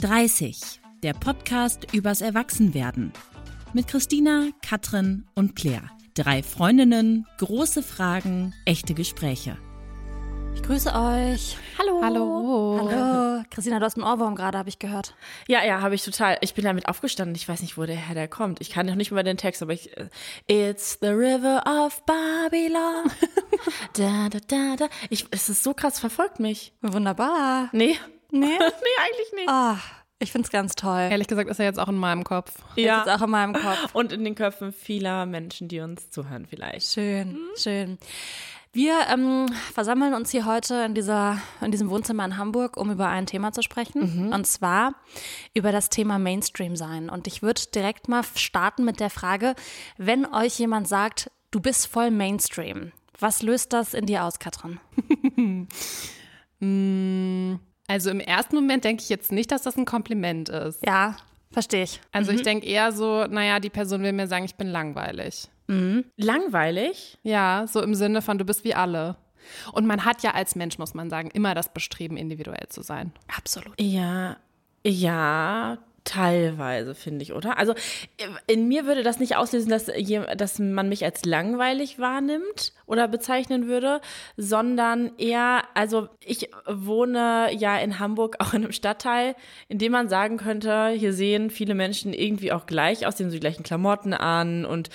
30, der Podcast übers Erwachsenwerden. Mit Christina, Katrin und Claire. Drei Freundinnen, große Fragen, echte Gespräche. Ich grüße euch. Hallo. Hallo. Hallo. Christina, du hast einen Ohrwurm gerade, habe ich gehört. Ja, ja, habe ich total. Ich bin damit aufgestanden. Ich weiß nicht, wo der Herr der kommt. Ich kann noch nicht mal den Text, aber ich. äh, It's the river of Babylon. da, da, da, da. Ich, es ist so krass, verfolgt mich. Wunderbar. Nee. Nee? nee, eigentlich nicht. Ah, ich finde es ganz toll. Ehrlich gesagt ist er jetzt auch in meinem Kopf. Ja. Das ist auch in meinem Kopf. Und in den Köpfen vieler Menschen, die uns zuhören, vielleicht. Schön, schön. Wir ähm, versammeln uns hier heute in, dieser, in diesem Wohnzimmer in Hamburg, um über ein Thema zu sprechen. Und zwar über das Thema Mainstream sein. Und ich würde direkt mal starten mit der Frage, wenn euch jemand sagt, du bist voll Mainstream, was löst das in dir aus, Katrin? Also im ersten Moment denke ich jetzt nicht, dass das ein Kompliment ist. Ja, verstehe ich. Also ich denke eher so, naja, die Person will mir sagen, ich bin langweilig. Langweilig? Ja, so im Sinne von, du bist wie alle. Und man hat ja als Mensch, muss man sagen, immer das Bestreben, individuell zu sein. Absolut. Ja, ja, teilweise finde ich, oder? Also in mir würde das nicht auslösen, dass, dass man mich als langweilig wahrnimmt oder bezeichnen würde, sondern eher, also ich wohne ja in Hamburg auch in einem Stadtteil, in dem man sagen könnte, hier sehen viele Menschen irgendwie auch gleich aus, haben so die gleichen Klamotten an und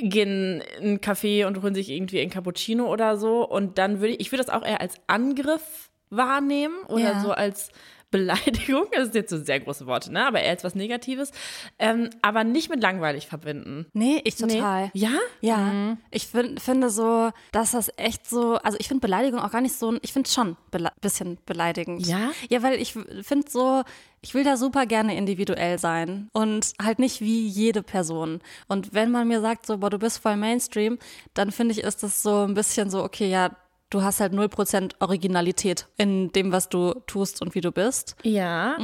gehen in einen Café und holen sich irgendwie ein Cappuccino oder so. Und dann würde ich, ich würde das auch eher als Angriff wahrnehmen oder Ja. so als Beleidigung. Das sind jetzt so sehr große Worte, ne? Aber eher als was Negatives. Ähm, aber nicht mit langweilig verbinden. Nee, ich total. Nee. Ja? Ja, ich find, finde so, dass das echt so, also ich finde Beleidigung auch gar nicht so, ich finde es schon ein bisschen beleidigend. Ja? Ja, weil ich finde so, ich will da super gerne individuell sein und halt nicht wie jede Person. Und wenn man mir sagt so, boah, du bist voll Mainstream, dann finde ich, ist das so ein bisschen so, okay, ja, du hast halt 0% Originalität in dem, was du tust und wie du bist. Ja.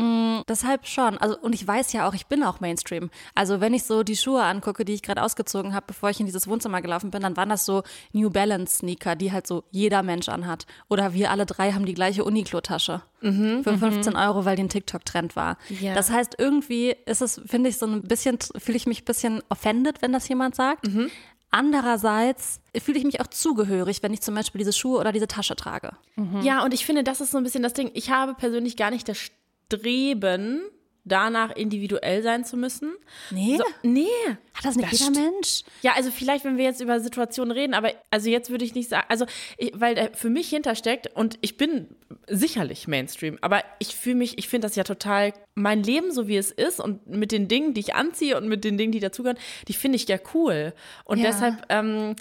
Deshalb schon. Also, und ich weiß ja auch, ich bin auch Mainstream. Also, wenn ich so die Schuhe angucke, die ich gerade ausgezogen habe, bevor ich in dieses Wohnzimmer gelaufen bin, dann waren das so New Balance Sneaker, die halt so jeder Mensch anhat. Oder wir alle drei haben die gleiche Uniqlo-Tasche. für 15 Euro, weil die ein TikTok-Trend war. Ja. Das heißt, irgendwie ist es, finde ich, so ein bisschen, fühle ich mich ein bisschen offended, wenn das jemand sagt. Andererseits fühle ich mich auch zugehörig, wenn ich zum Beispiel diese Schuhe oder diese Tasche trage. Ja, und ich finde, das ist so ein bisschen das Ding. Ich habe persönlich gar nicht das Streben, danach individuell sein zu müssen. Nee? So, nee. Hat das nicht Das jeder Mensch? Ja, also vielleicht, wenn wir jetzt über Situationen reden, aber also jetzt würde ich nicht sagen, also ich, weil da für mich hintersteckt und ich bin sicherlich Mainstream, aber ich fühle mich, ich finde das ja total, mein Leben so wie es ist und mit den Dingen, die ich anziehe und mit den Dingen, die dazugehören, die finde ich ja cool. Und Ja. deshalb ähm,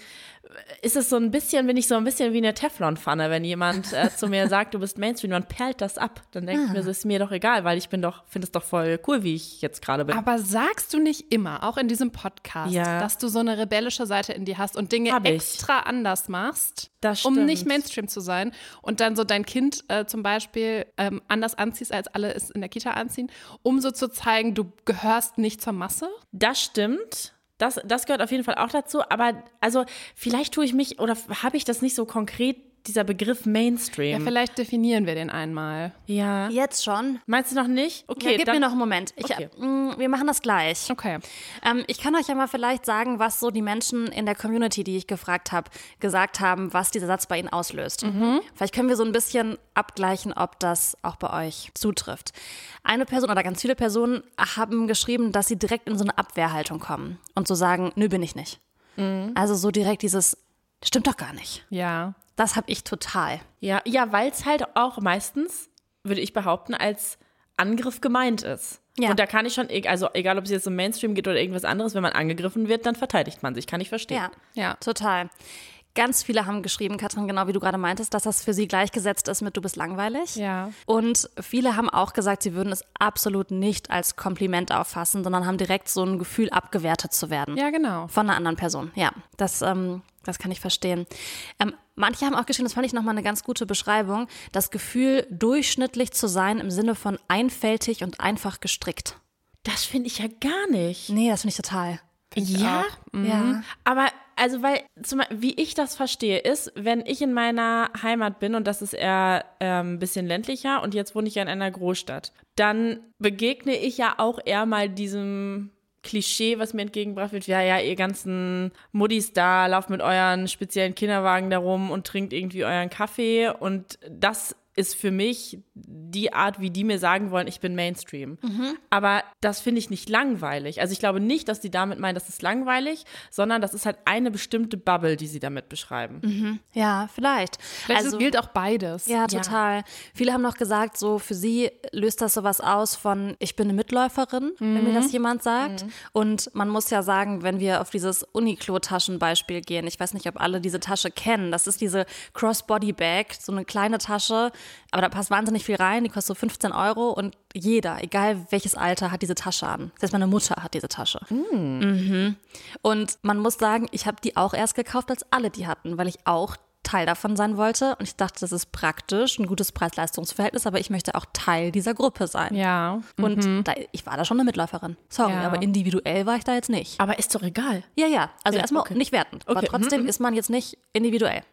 ist es so ein bisschen, bin ich so ein bisschen wie eine Teflonpfanne, wenn jemand äh, zu mir sagt, du bist Mainstream, dann perlt das ab. Dann denke ich mir, so ist mir doch egal, weil ich bin doch, finde es doch voll cool, wie ich jetzt gerade bin. Aber sagst du nicht immer, auch in diesem Podcast, Ja. dass du so eine rebellische Seite in dir hast und Dinge extra anders machst, um nicht Mainstream zu sein und dann so dein Kind äh, zum Beispiel ähm, anders anziehst, als alle es in der Kita anziehen, um so zu zeigen, du gehörst nicht zur Masse? Das stimmt. Das, das gehört auf jeden Fall auch dazu. Aber also vielleicht tue ich mich oder habe ich das nicht so konkret, dieser Begriff Ja, Mainstream. vielleicht definieren wir den einmal. Ja. Jetzt schon. Meinst du noch nicht? Okay, ja, gib dann, mir noch einen Moment. Ich, Okay. mh, wir machen das gleich. Okay. Ähm, ich kann euch ja mal vielleicht sagen, was so die Menschen in der Community, die ich gefragt habe, gesagt haben, was dieser Satz bei ihnen auslöst. Vielleicht können wir so ein bisschen abgleichen, ob das auch bei euch zutrifft. Eine Person oder ganz viele Personen haben geschrieben, dass sie direkt in so eine Abwehrhaltung kommen und so sagen, nö, bin ich nicht. Also so direkt dieses, stimmt doch gar nicht. Ja. Das habe ich total. Ja, ja weil es halt auch meistens, würde ich behaupten, als Angriff gemeint ist. Ja. Und da kann ich schon, e- also egal ob es jetzt um Mainstream geht oder irgendwas anderes, wenn man angegriffen wird, dann verteidigt man sich. Kann ich verstehen. Ja, Ja. total. Ganz viele haben geschrieben, Katrin, genau wie du gerade meintest, dass das für sie gleichgesetzt ist mit du bist langweilig. Ja. Und viele haben auch gesagt, sie würden es absolut nicht als Kompliment auffassen, sondern haben direkt so ein Gefühl, abgewertet zu werden. Ja, genau. Von einer anderen Person. Ja, das, ähm, das kann ich verstehen. Ähm, manche haben auch geschrieben, das fand ich nochmal eine ganz gute Beschreibung, das Gefühl, durchschnittlich zu sein im Sinne von einfältig und einfach gestrickt. Das finde ich ja gar nicht. Nee, das finde ich total. Ja, Ja. aber also weil, zum, wie ich das verstehe, ist, wenn ich in meiner Heimat bin und das ist eher ähm, ein bisschen ländlicher und jetzt wohne ich ja in einer Großstadt, dann begegne ich ja auch eher mal diesem Klischee, was mir entgegengebracht wird, ja, ja, ihr ganzen Muddis da, lauft mit euren speziellen Kinderwagen da rum und trinkt irgendwie euren Kaffee. Und das ist für mich die Art, wie die mir sagen wollen, ich bin Mainstream. Mhm. Aber das finde ich nicht langweilig. Also ich glaube nicht, dass die damit meinen, das ist langweilig, sondern das ist halt eine bestimmte Bubble, die sie damit beschreiben. Ja, vielleicht. Vielleicht also, gilt auch beides. ja, total. Viele haben noch gesagt, so für sie löst das sowas aus von, ich bin eine Mitläuferin, wenn mir das jemand sagt. Und man muss ja sagen, wenn wir auf dieses Uniqlo-Taschenbeispiel gehen, ich weiß nicht, ob alle diese Tasche kennen, das ist diese Crossbody-Bag, so eine kleine Tasche, aber da passt wahnsinnig viel rein, die kostet so 15 Euro und jeder, egal welches Alter, hat diese Tasche an. Selbst meine Mutter hat diese Tasche. Mhm. Und man muss sagen, ich habe die auch erst gekauft, als alle die hatten, weil ich auch Teil davon sein wollte. Und ich dachte, das ist praktisch, ein gutes Preis-Leistungs-Verhältnis, aber ich möchte auch Teil dieser Gruppe sein. Ja. Und da, ich war da schon eine Mitläuferin. Sorry, Ja. aber individuell war ich da jetzt nicht. Aber ist doch egal. Ja, ja. Also Ja, erstmal okay. nicht wertend. Aber Okay. trotzdem ist man jetzt nicht individuell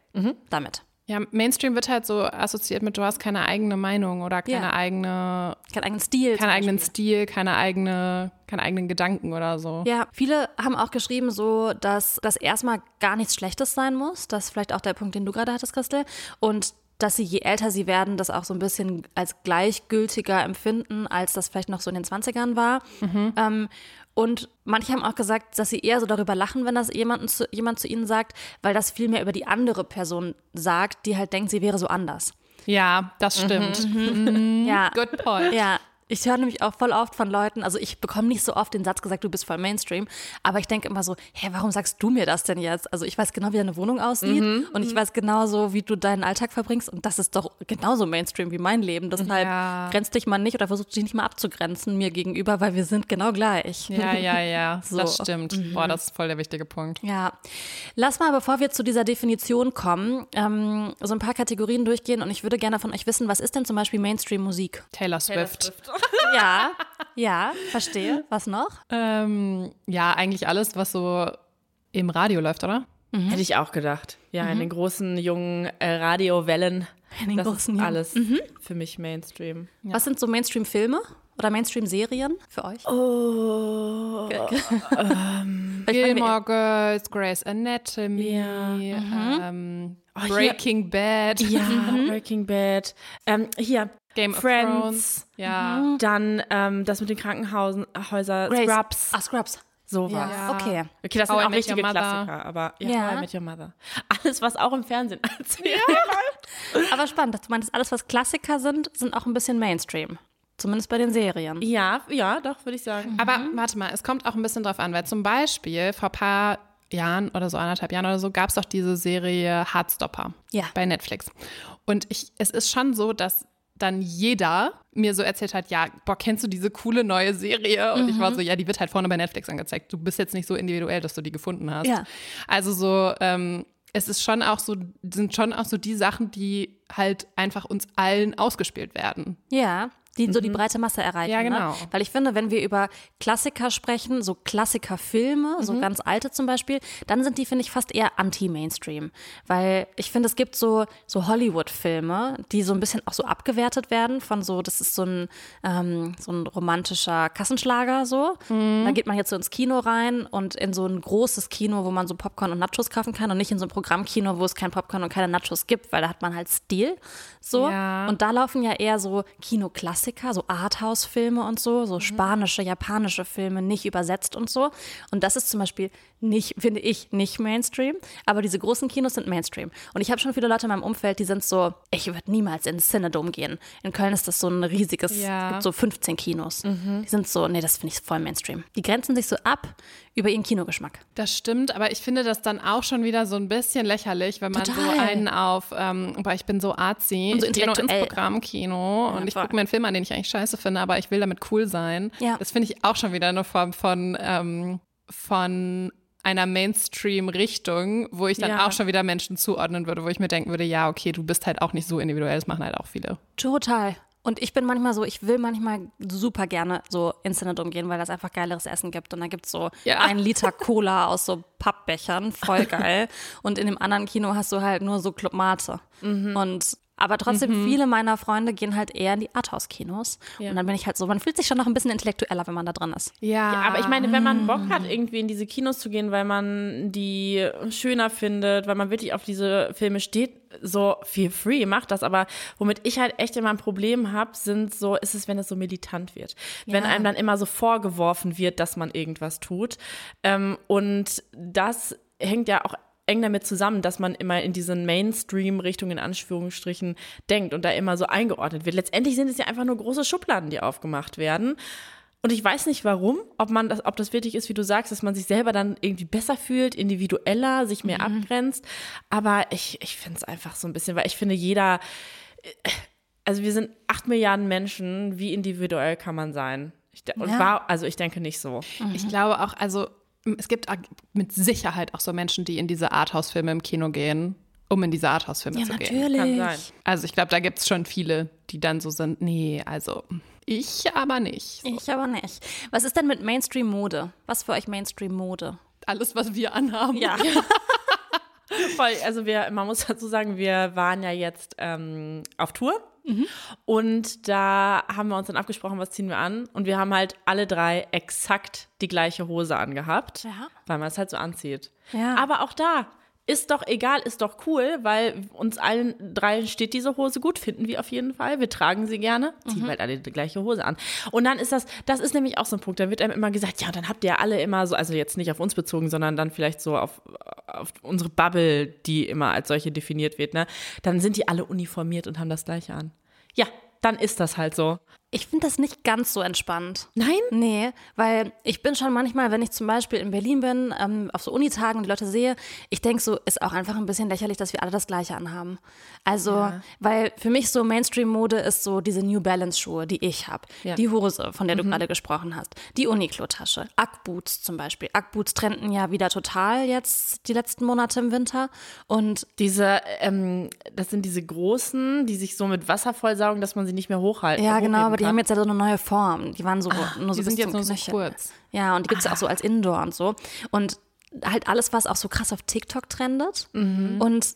damit. Ja, Mainstream wird halt so assoziiert mit, du hast keine eigene Meinung oder keine Ja. eigene, Keinen eigenen Stil. keinen eigenen. Stil, keine eigene, keine eigenen Gedanken oder so. Ja, viele haben auch geschrieben, so, dass das erstmal gar nichts Schlechtes sein muss. Das ist vielleicht auch der Punkt, den du gerade hattest, Christel. Und dass sie, je älter sie werden, das auch so ein bisschen als gleichgültiger empfinden, als das vielleicht noch so in den 20ern war. Ähm, und manche haben auch gesagt, dass sie eher so darüber lachen, wenn das jemanden zu, jemand zu ihnen sagt, weil das viel mehr über die andere Person sagt, die halt denkt, sie wäre so anders. Ja, das stimmt. Ja. Good point. Ja, ich höre nämlich auch voll oft von Leuten, also ich bekomme nicht so oft den Satz gesagt, du bist voll Mainstream, aber ich denke immer so, hä, warum sagst du mir das denn jetzt? Also ich weiß genau, wie deine Wohnung aussieht und ich weiß genauso, wie du deinen Alltag verbringst und das ist doch genauso Mainstream wie mein Leben. Deshalb Ja. grenzt dich mal nicht oder versuch dich nicht mal abzugrenzen mir gegenüber, weil wir sind genau gleich. Ja, ja, ja, So. das stimmt. Boah, das ist voll der wichtige Punkt. Ja, lass mal, bevor wir zu dieser Definition kommen, ähm, so ein paar Kategorien durchgehen und ich würde gerne von euch wissen, was ist denn zum Beispiel Mainstream-Musik? Taylor Swift. Ja, ja, verstehe. Was noch? Ähm, ja, eigentlich alles, was so im Radio läuft, oder? Hätte ich auch gedacht. Ja, in den großen, jungen äh, Radiowellen. In den das großen, ist jungen. alles für mich Mainstream. Was sind so Mainstream-Filme oder Mainstream-Serien für euch? Oh, Gilmore Girls, Grey's Anatomy, Ja. ähm, hier- Breaking Bad, ja, Breaking Bad. Ähm, hier, Game of Friends. Thrones. Ja. Dann ähm, das mit den Krankenhausen, Häuser, Grace. Scrubs, Ah, Scrubs. sowas. Ja. Okay. Okay, das How I sind auch Met richtige. Klassiker, aber ja, Ja. How I Met Your Mother. Alles, was auch im Fernsehen als Serie Aber spannend, du meinst, alles, was Klassiker sind, sind auch ein bisschen Mainstream. Zumindest bei den Serien. Ja, ja, doch, würde ich sagen. Aber warte mal, es kommt auch ein bisschen drauf an, weil zum Beispiel vor ein paar Jahren oder so, anderthalb Jahren oder so, gab es doch diese Serie Heartstopper Ja. bei Netflix. Und ich, es ist schon so, dass dann jeder mir so erzählt hat, ja, boah, kennst du diese coole neue Serie? Und ich war so, ja, die wird halt vorne bei Netflix angezeigt. Du bist jetzt nicht so individuell, dass du die gefunden hast. Ja. Also so, ähm, es ist schon auch so, sind schon auch so die Sachen, die halt einfach uns allen ausgespielt werden. Ja, die so die breite Masse erreichen. Ja, genau. Ne? Weil ich finde, wenn wir über Klassiker sprechen, so Klassikerfilme, so ganz alte zum Beispiel, dann sind die, finde ich, fast eher anti-Mainstream. Weil ich finde, es gibt so, so Hollywood-Filme, die so ein bisschen auch so abgewertet werden von so, das ist so ein, ähm, so ein romantischer Kassenschlager so. Da geht man jetzt so ins Kino rein und in so ein großes Kino, wo man so Popcorn und Nachos kaufen kann und nicht in so ein Programmkino, wo es kein Popcorn und keine Nachos gibt, weil da hat man halt Stil. So. Ja. Und da laufen ja eher so Kinoklassiker, so Arthouse-Filme und so, Mhm. so spanische, japanische Filme, nicht übersetzt und so. Und das ist zum Beispiel nicht, finde ich, nicht Mainstream. Aber diese großen Kinos sind Mainstream. Und ich habe schon viele Leute in meinem Umfeld, die sind so, ich würde niemals ins Cinedom gehen. In Köln ist das so ein riesiges, Ja. Mhm. es gibt so 15 Kinos. Die sind so, nee, das finde ich voll Mainstream. Die grenzen sich so ab über ihren Kinogeschmack. Das stimmt, aber ich finde das dann auch schon wieder so ein bisschen lächerlich, wenn man so Total. einen auf, ähm, aber ich bin so arzi, Und so ich gehe nur ins. Programmkino und ich gucke mir einen Film an, den ich eigentlich scheiße finde, aber ich will damit cool sein. Ja. Das finde ich auch schon wieder eine Form von, ähm, von einer Mainstream-Richtung, wo ich dann Ja. auch schon wieder Menschen zuordnen würde, wo ich mir denken würde, ja, okay, du bist halt auch nicht so individuell, das machen halt auch viele. Total. Und ich bin manchmal so, ich will manchmal super gerne so Internet umgehen, weil das einfach geileres Essen gibt. Und da gibt es so Ja. ein Liter Cola aus so Pappbechern, voll geil. Und in dem anderen Kino hast du halt nur so Club Mate. Und aber trotzdem, viele meiner Freunde gehen halt eher in die Arthouse-Kinos. Und dann bin ich halt so, man fühlt sich schon noch ein bisschen intellektueller, wenn man da drin ist. Ja, Ja, aber ich meine, wenn man Bock hat, irgendwie in diese Kinos zu gehen, weil man die schöner findet, weil man wirklich auf diese Filme steht, so feel free, macht das. Aber womit ich halt echt immer ein Problem habe, sind so, ist es, wenn es so militant wird. Wenn Ja. einem dann immer so vorgeworfen wird, dass man irgendwas tut. Ähm, und das hängt ja auch eng damit zusammen, dass man immer in diesen Mainstream-Richtung in Anführungsstrichen denkt und da immer so eingeordnet wird. Letztendlich sind es ja einfach nur große Schubladen, die aufgemacht werden. Und ich weiß nicht warum, ob man das, ob das wirklich ist, wie du sagst, dass man sich selber dann irgendwie besser fühlt, individueller, sich mehr abgrenzt. Aber ich, ich finde es einfach so ein bisschen, weil ich finde, jeder, äh, also wir sind acht Milliarden Menschen, wie individuell kann man sein? Ich, Ja. war, also ich denke nicht so. Ich glaube auch, also es gibt mit Sicherheit auch so Menschen, die in diese Arthouse-Filme im Kino gehen, um in diese Arthouse-Filme zu gehen. Kann sein. Also ich glaube, da gibt es schon viele, die dann so sind, nee, also ich aber nicht. So, Ich aber nicht. Was ist denn mit Mainstream-Mode? Was für euch Mainstream-Mode? alles, was wir anhaben. Ja. Voll, also wir, man muss dazu sagen, wir waren ja jetzt ähm, auf Tour und da haben wir uns dann abgesprochen, was ziehen wir an und wir haben halt alle drei exakt die gleiche Hose angehabt, Ja. weil man es halt so anzieht. Ja. Aber auch da ist doch egal, ist doch cool, weil uns allen dreien steht diese Hose gut, finden wir auf jeden Fall. Wir tragen sie gerne, ziehen halt alle die gleiche Hose an. Und dann ist das, das ist nämlich auch so ein Punkt, da wird einem immer gesagt, ja, und dann habt ihr alle immer so, also jetzt nicht auf uns bezogen, sondern dann vielleicht so auf, auf unsere Bubble, die immer als solche definiert wird, ne? Dann sind die alle uniformiert und haben das gleiche an. Ja, dann ist das halt so. Ich finde das nicht ganz so entspannt. Nein? Nee, weil ich bin schon manchmal, wenn ich zum Beispiel in Berlin bin, ähm, auf so Unitagen und die Leute sehe, ich denke so, ist auch einfach ein bisschen lächerlich, dass wir alle das Gleiche anhaben. Also, weil für mich so Mainstream-Mode ist so diese New Balance-Schuhe, die ich habe. Ja. Die Hose, von der du gerade gesprochen hast. Die Uniqlo-Tasche. Ackboots zum Beispiel. Ackboots trenden ja wieder total jetzt die letzten Monate im Winter. Und Diese, ähm, das sind diese großen, die sich so mit Wasser vollsaugen, dass man sie nicht mehr hochhalten ja, genau, aber die kann. haben jetzt ja so eine neue Form. Die waren so nur so Ah, die sind jetzt nur so Knöchel. kurz. Ja, und die gibt es ja auch so als Indoor und so. Und halt alles, was auch so krass auf TikTok trendet. Mhm. Und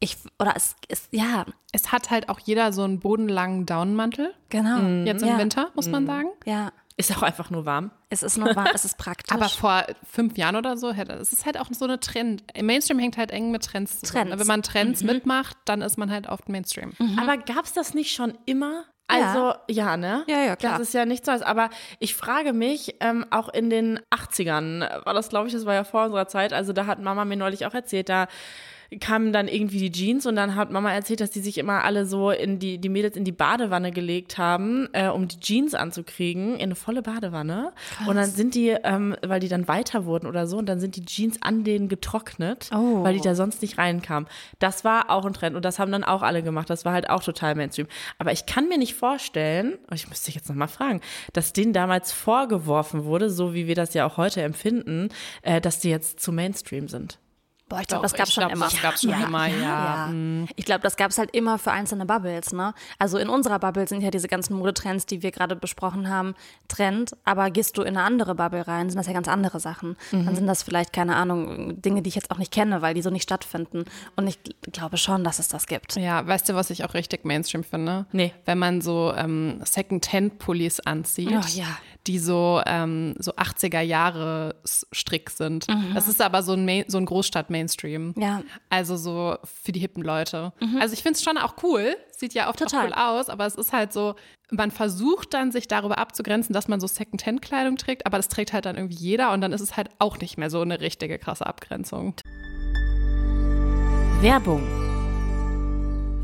ich, oder es ist, ja, Es hat halt auch jeder so einen bodenlangen Daunenmantel, genau. jetzt im ja. Winter, muss man sagen. Ja, Ist auch einfach nur warm. es ist noch warm, es ist praktisch. Aber vor fünf Jahren oder so, hätte- es ist halt auch so eine Trend. Im Mainstream hängt halt eng mit Trends zusammen. Trends. Wenn man Trends mitmacht, dann ist man halt oft Mainstream. Aber gab es das nicht schon immer? Also, ja, ne? Ja, ja, klar. Das ist ja nichts Neues. Aber ich frage mich, ähm, auch in den 80ern war das, glaube ich, das war ja vor unserer Zeit. Also, da hat Mama mir neulich auch erzählt, da kamen dann irgendwie die Jeans und dann hat Mama erzählt, dass die sich immer alle so in die, die Mädels in die Badewanne gelegt haben, äh, um die Jeans anzukriegen, in eine volle Badewanne. Und dann sind die, ähm, weil die dann weiter wurden oder so, und dann sind die Jeans an denen getrocknet, Oh. weil die da sonst nicht reinkamen. Das war auch ein Trend und das haben dann auch alle gemacht. Das war halt auch total Mainstream. Aber ich kann mir nicht vorstellen, oh, ich müsste jetzt nochmal fragen, dass denen damals vorgeworfen wurde, so wie wir das ja auch heute empfinden, äh, dass die jetzt zu Mainstream sind. Boah, ich glaube, das gab ich schon glaub, immer. das gab's schon immer, ja. Ich glaube, das gab es halt immer für einzelne Bubbles, ne? Also in unserer Bubble sind ja diese ganzen Modetrends, die wir gerade besprochen haben, Trend. Aber gehst du in eine andere Bubble rein, sind das ja ganz andere Sachen. Dann sind das vielleicht, keine Ahnung, Dinge, die ich jetzt auch nicht kenne, weil die so nicht stattfinden. Und ich gl- glaube schon, dass es das gibt. Ja, weißt du, was ich auch richtig Mainstream finde? Nee. Wenn man so ähm, Second-Hand-Pullis anzieht, Oh, ja. Die so, ähm, so 80er-Jahre-Strick sind. Das ist aber so ein, Main so ein Großstadt-Mainstream. Ja. Also so für die hippen Leute. Also ich finde es schon auch cool. Sieht ja oft auch Total. cool aus, aber es ist halt so, man versucht dann, sich darüber abzugrenzen, dass man so Second-Hand-Kleidung trägt, aber das trägt halt dann irgendwie jeder und dann ist es halt auch nicht mehr so eine richtige krasse Abgrenzung. Werbung.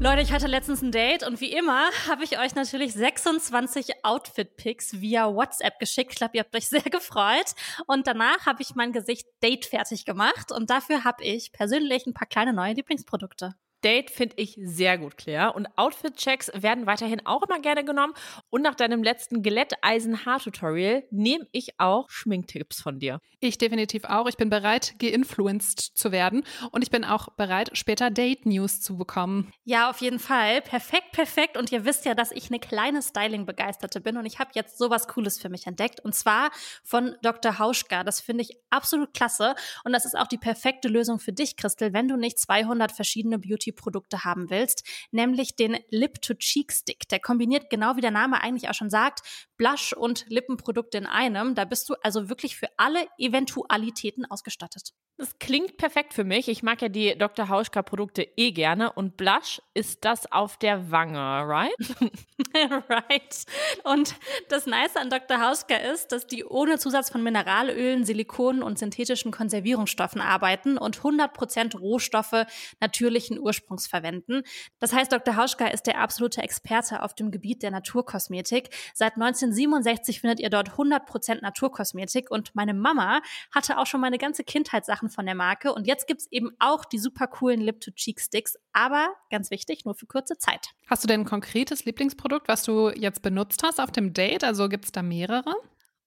Leute, ich hatte letztens ein Date und wie immer habe ich euch natürlich 26 Outfit-Picks via WhatsApp geschickt. Ich glaube, ihr habt euch sehr gefreut. Und danach habe ich mein Gesicht Date fertig gemacht und dafür habe ich persönlich ein paar kleine neue Lieblingsprodukte. Date finde ich sehr gut, Claire. Und Outfit-Checks werden weiterhin auch immer gerne genommen. Und nach deinem letzten Glätteisen-Haar-Tutorial nehme ich auch Schminktipps von dir. Ich definitiv auch. Ich bin bereit, geinfluenced zu werden. Und ich bin auch bereit, später Date-News zu bekommen. Ja, auf jeden Fall. Perfekt, perfekt. Und ihr wisst ja, dass ich eine kleine Styling-Begeisterte bin. Und ich habe jetzt sowas Cooles für mich entdeckt. Und zwar von Dr. Hauschka. Das finde ich absolut klasse. Und das ist auch die perfekte Lösung für dich, Christel, wenn du nicht 200 verschiedene Beauty-Produkte haben willst. Nämlich den Lip-to-Cheek-Stick. Der kombiniert genau wie der Name eigentlich auch schon sagt, Blush und Lippenprodukte in einem. Da bist du also wirklich für alle Eventualitäten ausgestattet. Das klingt perfekt für mich. Ich mag ja die Dr. Hauschka Produkte eh gerne und Blush ist das auf der Wange, right? right. Und das Nice an Dr. Hauschka ist, dass die ohne Zusatz von Mineralölen, Silikonen und synthetischen Konservierungsstoffen arbeiten und 100% Rohstoffe natürlichen Ursprungs verwenden. Das heißt, Dr. Hauschka ist der absolute Experte auf dem Gebiet der Naturkosmetik. Seit 1967 findet ihr dort 100% Naturkosmetik und meine Mama hatte auch schon meine ganze Kindheitssachen von der Marke. Und jetzt gibt's eben auch die super coolen Lip-to-Cheek-Sticks, aber ganz wichtig, nur für kurze Zeit. Hast du denn ein konkretes Lieblingsprodukt, was du jetzt benutzt hast auf dem Date? Also gibt es da mehrere?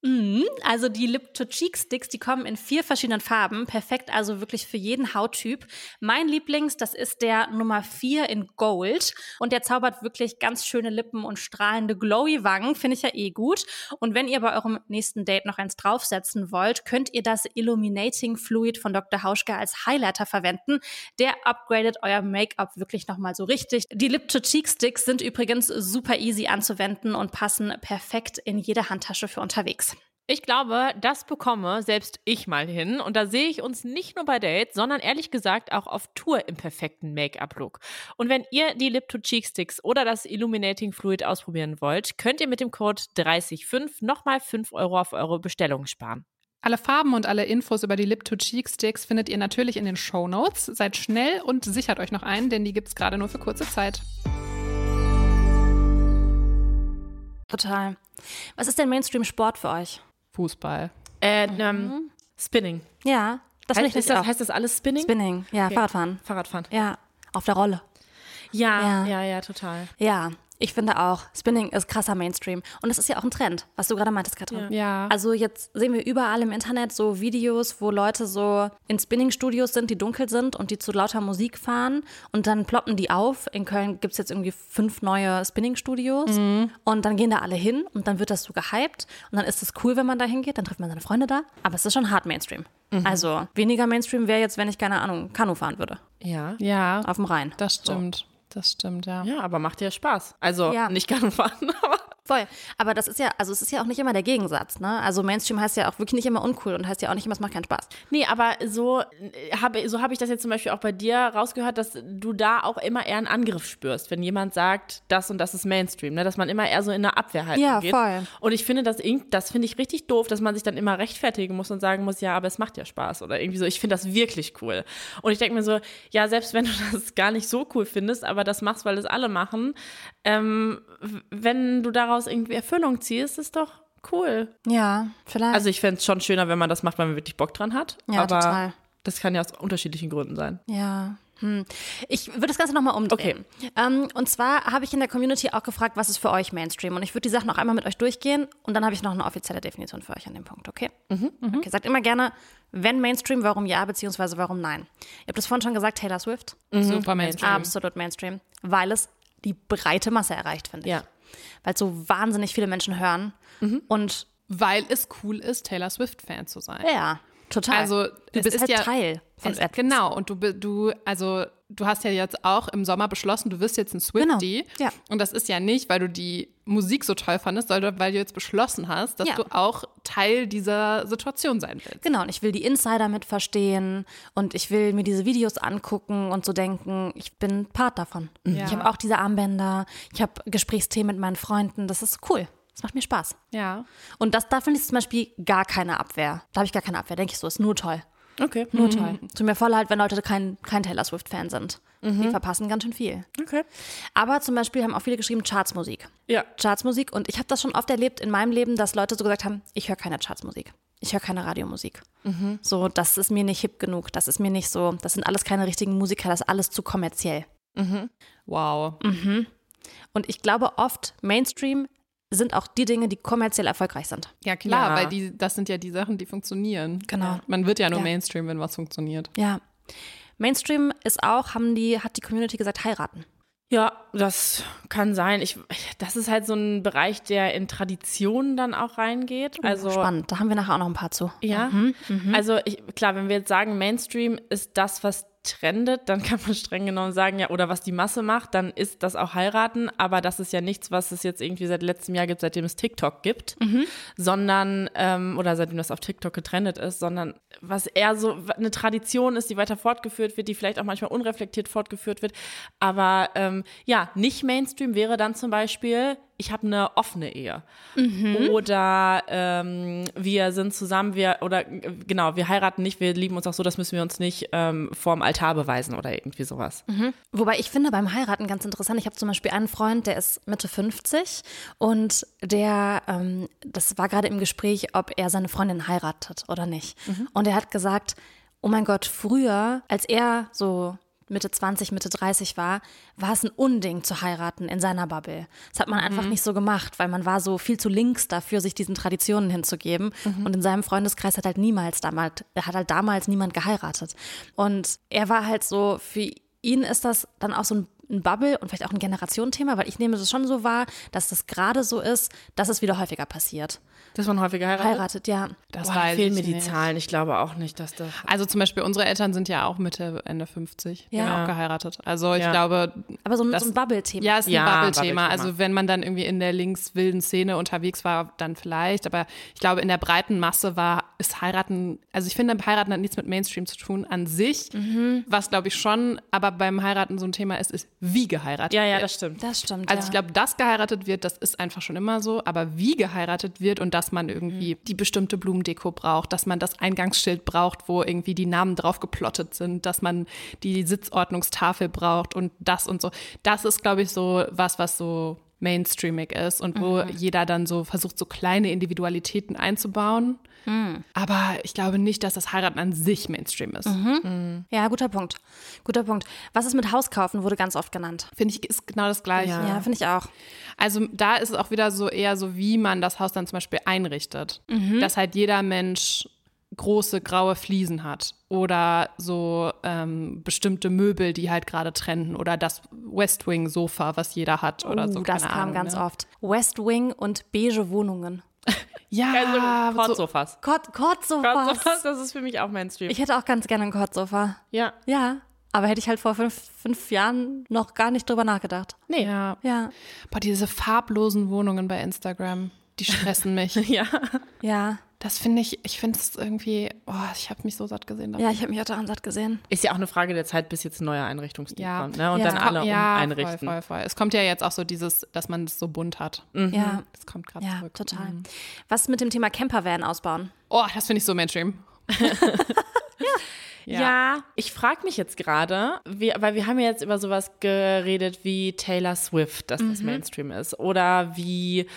Mhm, also die Lip-to-Cheek-Sticks, die kommen in vier verschiedenen Farben. Perfekt also wirklich für jeden Hauttyp. Mein Lieblings, das ist der Nummer vier in Gold. Und der zaubert wirklich ganz schöne Lippen und strahlende glowy Wangen. Finde ich ja eh gut. Und wenn ihr bei eurem nächsten Date noch eins draufsetzen wollt, könnt ihr das Illuminating Fluid von Dr. Hauschka als Highlighter verwenden. Der upgradet euer Make-up wirklich nochmal so richtig. Die Lip-to-Cheek-Sticks sind übrigens super easy anzuwenden und passen perfekt in jede Handtasche für unterwegs. Ich glaube, das bekomme selbst ich mal hin. Und da sehe ich uns nicht nur bei Dates, sondern ehrlich gesagt auch auf Tour im perfekten Make-up-Look. Und wenn ihr die Lip-to-Cheek-Sticks oder das Illuminating Fluid ausprobieren wollt, könnt ihr mit dem Code 305 nochmal 5 Euro auf eure Bestellung sparen. Alle Farben und alle Infos über die Lip-to-Cheek-Sticks findet ihr natürlich in den Show Notes. Seid schnell und sichert euch noch ein, denn die gibt es gerade nur für kurze Zeit. Total. Was ist denn Mainstream-Sport für euch? Fußball. Äh, ähm, Spinning. Ja, das Heißt, finde ich ist das, auch. heißt das alles Spinning? Spinning, ja, Okay. Fahrradfahren. Fahrradfahren. Ja, auf der Rolle. Ja, Ja. ja, ja, total. Ja, ich finde auch, Spinning ist krasser Mainstream. Und das ist ja auch ein Trend, was du gerade meintest, Katrin. Ja. Also jetzt sehen wir überall im Internet so Videos, wo Leute so in Spinning-Studios sind, die dunkel sind und die zu lauter Musik fahren und dann ploppen die auf. In Köln gibt es jetzt irgendwie fünf neue Spinning-Studios und dann gehen da alle hin und dann wird das so gehypt und dann ist es cool, wenn man da hingeht, dann trifft man seine Freunde da. Aber es ist schon hart Mainstream. Also weniger Mainstream wäre jetzt, wenn ich, keine Ahnung, Kanu fahren würde. Ja. Ja, Auf dem Rhein. das stimmt. Das stimmt, ja. Ja, aber macht ja Spaß. Also Ja. nicht Kanu fahren, aber Voll. Aber das ist ja, also es ist ja auch nicht immer der Gegensatz, ne? Also Mainstream heißt ja auch wirklich nicht immer uncool und heißt ja auch nicht immer, es macht keinen Spaß. Nee, aber so äh, habe so hab ich das jetzt zum Beispiel auch bei dir rausgehört, dass du da auch immer eher einen Angriff spürst, wenn jemand sagt, das und das ist Mainstream, ne? dass man immer eher so in eine Abwehrhaltung Ja, geht. voll. Und ich finde das, das finde ich richtig doof, dass man sich dann immer rechtfertigen muss und sagen muss, ja, aber es macht ja Spaß oder irgendwie so. Ich finde das wirklich cool. Und ich denke mir so, ja, selbst wenn du das gar nicht so cool findest, aber das machst, weil es alle machen, ähm, wenn du daraus irgendwie Erfüllung ziehst, ist doch cool. Ja, vielleicht. Also ich fände es schon schöner, wenn man das macht, weil man wirklich Bock dran hat. Ja, aber total. das kann ja aus unterschiedlichen Gründen sein. Ja. Hm. Ich würde das Ganze nochmal umdrehen. Ähm, und zwar habe ich in der Community auch gefragt, was ist für euch Mainstream? Und ich würde die Sachen auch einmal mit euch durchgehen und dann habe ich noch eine offizielle Definition für euch an dem Punkt, okay? Okay, sagt immer gerne, wenn Mainstream, warum ja, beziehungsweise warum nein. Ihr habt es vorhin schon gesagt, Taylor Swift. Super Mainstream. Absolut Mainstream, weil es die breite Masse erreicht, finde ich. Ja. Weil so wahnsinnig viele Menschen hören. Und Weil es cool ist, Taylor Swift-Fan zu sein. ja, total. Also, du bist ist halt ja- Teil von Es, etwas. genau, und du, du, also du hast ja jetzt auch im Sommer beschlossen, du wirst jetzt ein Swiftie. Genau, ja. Und das ist ja nicht, weil du die Musik so toll fandest, sondern weil du jetzt beschlossen hast, dass Ja. du auch Teil dieser Situation sein willst. Genau, und ich will die Insider mit verstehen und ich will mir diese Videos angucken und so denken, ich bin Part davon. Ja. Ich habe auch diese Armbänder, ich habe Gesprächsthemen mit meinen Freunden, das ist cool. Das macht mir Spaß. Ja. Und das, da finde ich zum Beispiel gar keine Abwehr. Da habe ich gar keine Abwehr, denke ich so, ist nur toll. Okay. Nur toll. Tut mir voll leid, wenn Leute kein, kein Taylor Swift-Fan sind. Die verpassen ganz schön viel. Okay. Aber zum Beispiel haben auch viele geschrieben Chartsmusik. Ja. Chartsmusik und ich habe das schon oft erlebt in meinem Leben, dass Leute so gesagt haben, ich höre keine Chartsmusik. Ich höre keine Radiomusik. So, das ist mir nicht hip genug. Das ist mir nicht so, das sind alles keine richtigen Musiker, das ist alles zu kommerziell. Wow. Und ich glaube oft, Mainstream sind auch die Dinge, die kommerziell erfolgreich sind. Ja, klar, Ja. weil die, das sind ja die Sachen, die funktionieren. Genau. Man wird ja nur Ja. Mainstream, wenn was funktioniert. Ja. Mainstream ist auch, haben die, hat die Community gesagt, heiraten. Ja, das kann sein. Ich, das ist halt so ein Bereich, der in Traditionen dann auch reingeht. Also Spannend, da haben wir nachher auch noch ein paar zu. Ja, also ich, klar, wenn wir jetzt sagen, Mainstream ist das, was trendet, dann kann man streng genommen sagen, ja, oder was die Masse macht, dann ist das auch heiraten, aber das ist ja nichts, was es jetzt irgendwie seit letztem Jahr gibt, seitdem es TikTok gibt, sondern, ähm, oder seitdem das auf TikTok getrendet ist, sondern was eher so eine Tradition ist, die weiter fortgeführt wird, die vielleicht auch manchmal unreflektiert fortgeführt wird, aber ähm, ja, nicht Mainstream wäre dann zum Beispiel, ich habe eine offene Ehe. Oder ähm, wir sind zusammen, wir, oder genau, wir heiraten nicht, wir lieben uns auch so, das müssen wir uns nicht ähm, vorm Altar beweisen oder irgendwie sowas. Wobei ich finde beim Heiraten ganz interessant, ich habe zum Beispiel einen Freund, der ist Mitte 50 und der, ähm, das war gerade im Gespräch, ob er seine Freundin heiratet oder nicht. Und er hat gesagt, oh mein Gott, früher, als er so Mitte 20, Mitte 30 war, war es ein Unding zu heiraten in seiner Bubble. Das hat man einfach nicht so gemacht, weil man war so viel zu links dafür, sich diesen Traditionen hinzugeben. Und in seinem Freundeskreis hat halt niemals damals, hat halt damals niemand geheiratet. Und er war halt so, für ihn ist das dann auch so ein ein Bubble und vielleicht auch ein Generationenthema, weil ich nehme es schon so wahr, dass das gerade so ist, dass es wieder häufiger passiert. Dass man häufiger heiratet? Heiratet, ja. Das Boah, weiß fehlen ich mir die nicht. Zahlen. Ich glaube auch nicht, dass das. Also zum Beispiel unsere Eltern sind ja auch Mitte, Ende 50. Die Ja. haben auch geheiratet. Also ich Ja. glaube, Aber so ein, Das- so ein Bubble-Thema. ja, ist ein Ja, Bubble-Thema. Bubble-Thema. Also wenn man dann irgendwie in der links-wilden Szene unterwegs war, dann vielleicht. Aber ich glaube, in der breiten Masse war, ist heiraten, also ich finde, heiraten hat nichts mit Mainstream zu tun an sich. Mhm. Was glaube ich schon, aber beim Heiraten so ein Thema ist, ist wie geheiratet Ja, ja, wird. das stimmt. das stimmt. Also ja. ich glaube, dass geheiratet wird, das ist einfach schon immer so, aber wie geheiratet wird und dass man irgendwie die bestimmte Blumendeko braucht, dass man das Eingangsschild braucht, wo irgendwie die Namen drauf geplottet sind, dass man die Sitzordnungstafel braucht und das und so. Das ist, glaube ich, so was, was so mainstreamig ist und wo jeder dann so versucht, so kleine Individualitäten einzubauen. Aber ich glaube nicht, dass das Heiraten an sich Mainstream ist. ja, guter Punkt. Guter Punkt. Was ist mit Hauskaufen, wurde ganz oft genannt. Finde ich, ist genau das Gleiche. Ja, finde ich auch. Also da ist es auch wieder so eher so, wie man das Haus dann zum Beispiel einrichtet. Dass halt jeder Mensch große graue Fliesen hat oder so ähm, bestimmte Möbel, die halt gerade trennen oder das West Wing Sofa, was jeder hat oder so. Uh, das keine kam Ahnung, ganz ne? oft. West Wing und beige Wohnungen. Ja, Also, so, Kortsofas. Kordsofas. Kortsofas, das ist für mich auch Mainstream. Ich hätte auch ganz gerne ein Kordsofa. ja. Ja, aber hätte ich halt vor fünf, fünf Jahren noch gar nicht drüber nachgedacht. Nee. ja. Ja, Boah, diese farblosen Wohnungen bei Instagram, die stressen mich. Ja. ja, Das finde ich, ich finde es irgendwie, oh, ich habe mich so satt gesehen. davon. ja, ich habe mich auch daran satt gesehen. Ist ja auch eine Frage der Zeit, bis jetzt ein neuer Einrichtungsstil Ja. kommt. Ne? Und Ja. dann alle ja, um einrichten. Voll, voll, voll. Es kommt ja jetzt auch so dieses, dass man es so bunt hat. Ja, Das kommt gerade ja, zurück. total. Mhm. Was mit dem Thema Campervan ausbauen? Oh, das finde ich so Mainstream. Ja. ich frage mich jetzt gerade, weil wir haben ja jetzt über sowas geredet wie Taylor Swift, dass das Mainstream ist. Oder wie,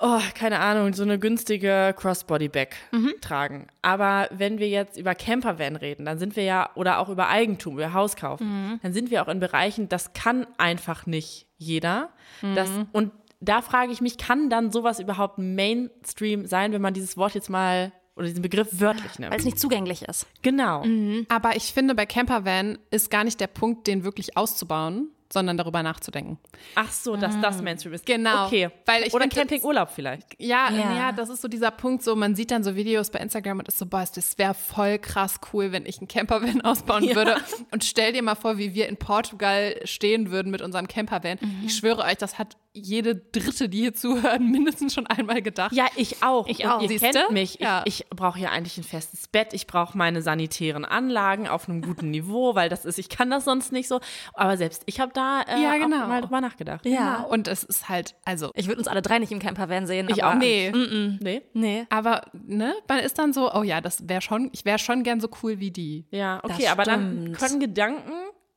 oh, keine Ahnung, so eine günstige Crossbody-Bag tragen. Aber wenn wir jetzt über Campervan reden, dann sind wir ja, oder auch über Eigentum, über Haus kaufen, dann sind wir auch in Bereichen, das kann einfach nicht jeder. Das, und da frage ich mich, kann dann sowas überhaupt Mainstream sein, wenn man dieses Wort jetzt mal oder diesen Begriff wörtlich nimmt? Weil es nicht zugänglich ist. Genau. Aber ich finde, bei Campervan ist gar nicht der Punkt, den wirklich auszubauen, sondern darüber nachzudenken. Ach so, dass das Mainstream ist. Genau. Okay. Weil ich Oder Campingurlaub vielleicht. Ja, Ja. ja, das ist so dieser Punkt, so man sieht dann so Videos bei Instagram und ist so, boah, das wäre voll krass cool, wenn ich einen Campervan ausbauen würde. Und stell dir mal vor, wie wir in Portugal stehen würden mit unserem Campervan. Ich schwöre euch, das hat jede Dritte, die hier zuhören, mindestens schon einmal gedacht. Ja, ich auch. Ich Und auch. Ihr Siehste? kennt mich. Ja. Ich, ich brauche ja eigentlich ein festes Bett. Ich brauche meine sanitären Anlagen auf einem guten Niveau, weil das ist, ich kann das sonst nicht so. Aber selbst ich habe da äh, Ja, genau. mal drüber nachgedacht. Ja. Und es ist halt, also, Ich würde uns alle drei nicht im Campervan sehen. Ich aber, auch nee. Nee? Nee. Aber, ne, man ist dann so, oh ja, das wäre schon, ich wäre schon gern so cool wie die. Ja, okay, aber dann können Gedanken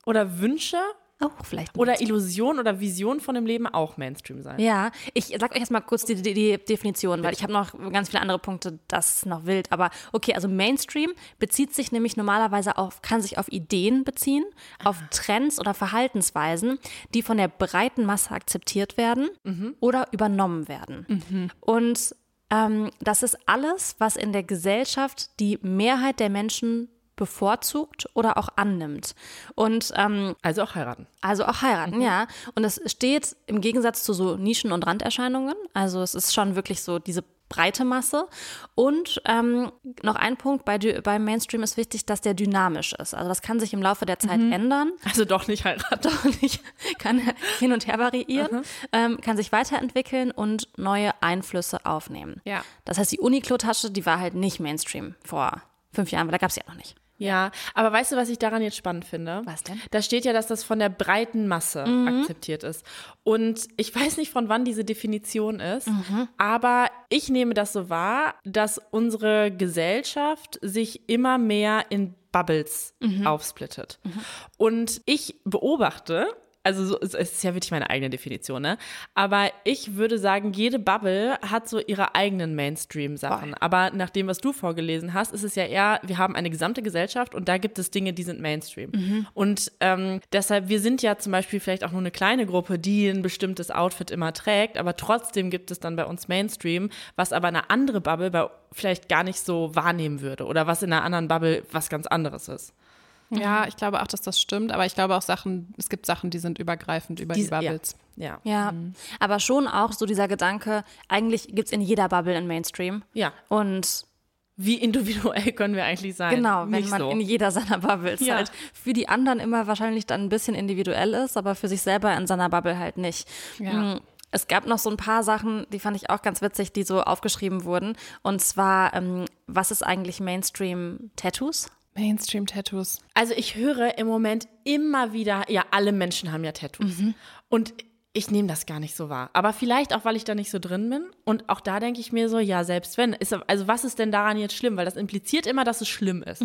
oder Wünsche auch vielleicht. Oder Illusion oder Vision von dem Leben auch Mainstream sein? Ja, ich sag euch erstmal kurz die, die, die Definition, weil ich habe noch ganz viele andere Punkte, das ist noch wild. Aber okay, also Mainstream bezieht sich nämlich normalerweise auf, kann sich auf Ideen beziehen, auf Trends oder Verhaltensweisen, die von der breiten Masse akzeptiert werden oder übernommen werden. Und ähm, das ist alles, was in der Gesellschaft die Mehrheit der Menschen bevorzugt oder auch annimmt. Und ähm, Also auch heiraten. also auch heiraten, ja. Und es steht im Gegensatz zu so Nischen- und Randerscheinungen. Also es ist schon wirklich so diese breite Masse. Und ähm, noch ein Punkt, bei, beim Mainstream ist wichtig, dass der dynamisch ist. Also das kann sich im Laufe der Zeit ändern. Also doch nicht heiraten. Doch nicht, kann hin und her variieren, ähm, kann sich weiterentwickeln und neue Einflüsse aufnehmen. Ja. Das heißt, die Uniqlo-Tasche, die war halt nicht Mainstream vor fünf Jahren, weil da gab es ja noch nicht. Ja, aber weißt du, was ich daran jetzt spannend finde? Was denn? Da steht ja, dass das von der breiten Masse akzeptiert ist. Und ich weiß nicht, von wann diese Definition ist, aber ich nehme das so wahr, dass unsere Gesellschaft sich immer mehr in Bubbles aufsplittet. Und ich beobachte, also so, es ist ja wirklich meine eigene Definition, ne? Aber ich würde sagen, jede Bubble hat so ihre eigenen Mainstream-Sachen. Aber nach dem, was du vorgelesen hast, ist es ja eher, wir haben eine gesamte Gesellschaft und da gibt es Dinge, die sind Mainstream. Und ähm, deshalb, wir sind ja zum Beispiel vielleicht auch nur eine kleine Gruppe, die ein bestimmtes Outfit immer trägt, aber trotzdem gibt es dann bei uns Mainstream, was aber eine andere Bubble bei vielleicht gar nicht so wahrnehmen würde oder was in einer anderen Bubble was ganz anderes ist. Ja, ich glaube auch, dass das stimmt, aber ich glaube auch Sachen, es gibt Sachen, die sind übergreifend über die, Diese- ja. Bubbles. Ja. Ja, aber schon auch so dieser Gedanke, eigentlich gibt es in jeder Bubble einen Mainstream. Ja. Und Wie individuell können wir eigentlich sein? genau, wenn Nicht man so. in jeder seiner Bubbles Ja. halt für die anderen immer wahrscheinlich dann ein bisschen individuell ist, aber für sich selber in seiner Bubble halt nicht. Ja. Mm, Es gab noch so ein paar Sachen, die fand ich auch ganz witzig, die so aufgeschrieben wurden. Und zwar, ähm, was ist eigentlich Mainstream-Tattoos? Mainstream-Tattoos. Also ich höre im Moment immer wieder, ja, alle Menschen haben ja Tattoos. Und ich nehme das gar nicht so wahr. Aber vielleicht auch, weil ich da nicht so drin bin. Und auch da denke ich mir so, ja, selbst wenn. Ist, also was ist denn daran jetzt schlimm? Weil das impliziert immer, dass es schlimm ist.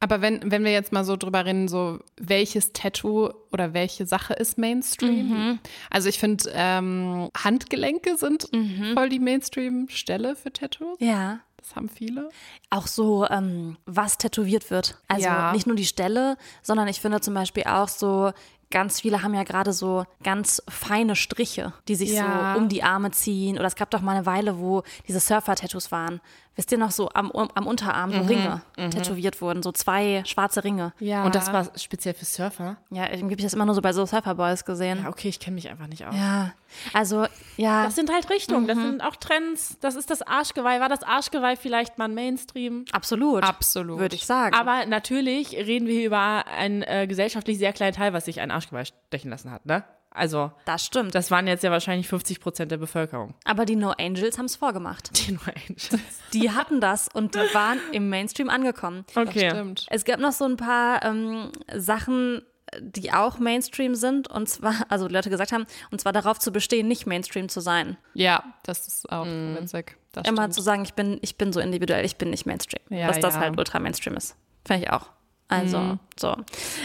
Aber wenn, wenn wir jetzt mal so drüber reden, so welches Tattoo oder welche Sache ist Mainstream? Also ich finde, ähm, Handgelenke sind voll die Mainstream-Stelle für Tattoos. Ja. Das haben viele. Auch so, ähm, was tätowiert wird. Also Ja. nicht nur die Stelle, sondern ich finde zum Beispiel auch so, ganz viele haben ja gerade so ganz feine Striche, die sich Ja. so um die Arme ziehen. Oder es gab doch mal eine Weile, wo diese Surfer-Tattoos waren. Wisst ihr noch, so am, am Unterarm so Ringe tätowiert wurden, so zwei schwarze Ringe. Ja. Und das war speziell für Surfer. Ja, irgendwie habe ich das immer nur so bei so Surferboys gesehen. Ja, okay, ich kenne mich einfach nicht aus. Ja, also ja, Das sind halt Richtungen, das sind auch Trends. Das ist das Arschgeweih. War das Arschgeweih vielleicht mal ein Mainstream? absolut. Absolut. Würde ich sagen. Aber natürlich reden wir hier über einen äh, gesellschaftlich sehr kleinen Teil, was sich ein Arschgeweih stechen lassen hat, ne? Also, das stimmt. das waren jetzt ja wahrscheinlich 50 Prozent der Bevölkerung. Aber die No Angels haben es vorgemacht. Die No Angels. Die hatten das und die waren im Mainstream angekommen. Okay. Stimmt. Es gab noch so ein paar ähm, Sachen, die auch Mainstream sind und zwar, also Leute gesagt haben, und zwar darauf zu bestehen, nicht Mainstream zu sein. Ja, das ist auch witzig. Das Immer stimmt. zu sagen, ich bin, ich bin so individuell, ich bin nicht Mainstream. Ja, Dass das ja. halt ultra Mainstream ist. Finde ich auch. Also, so.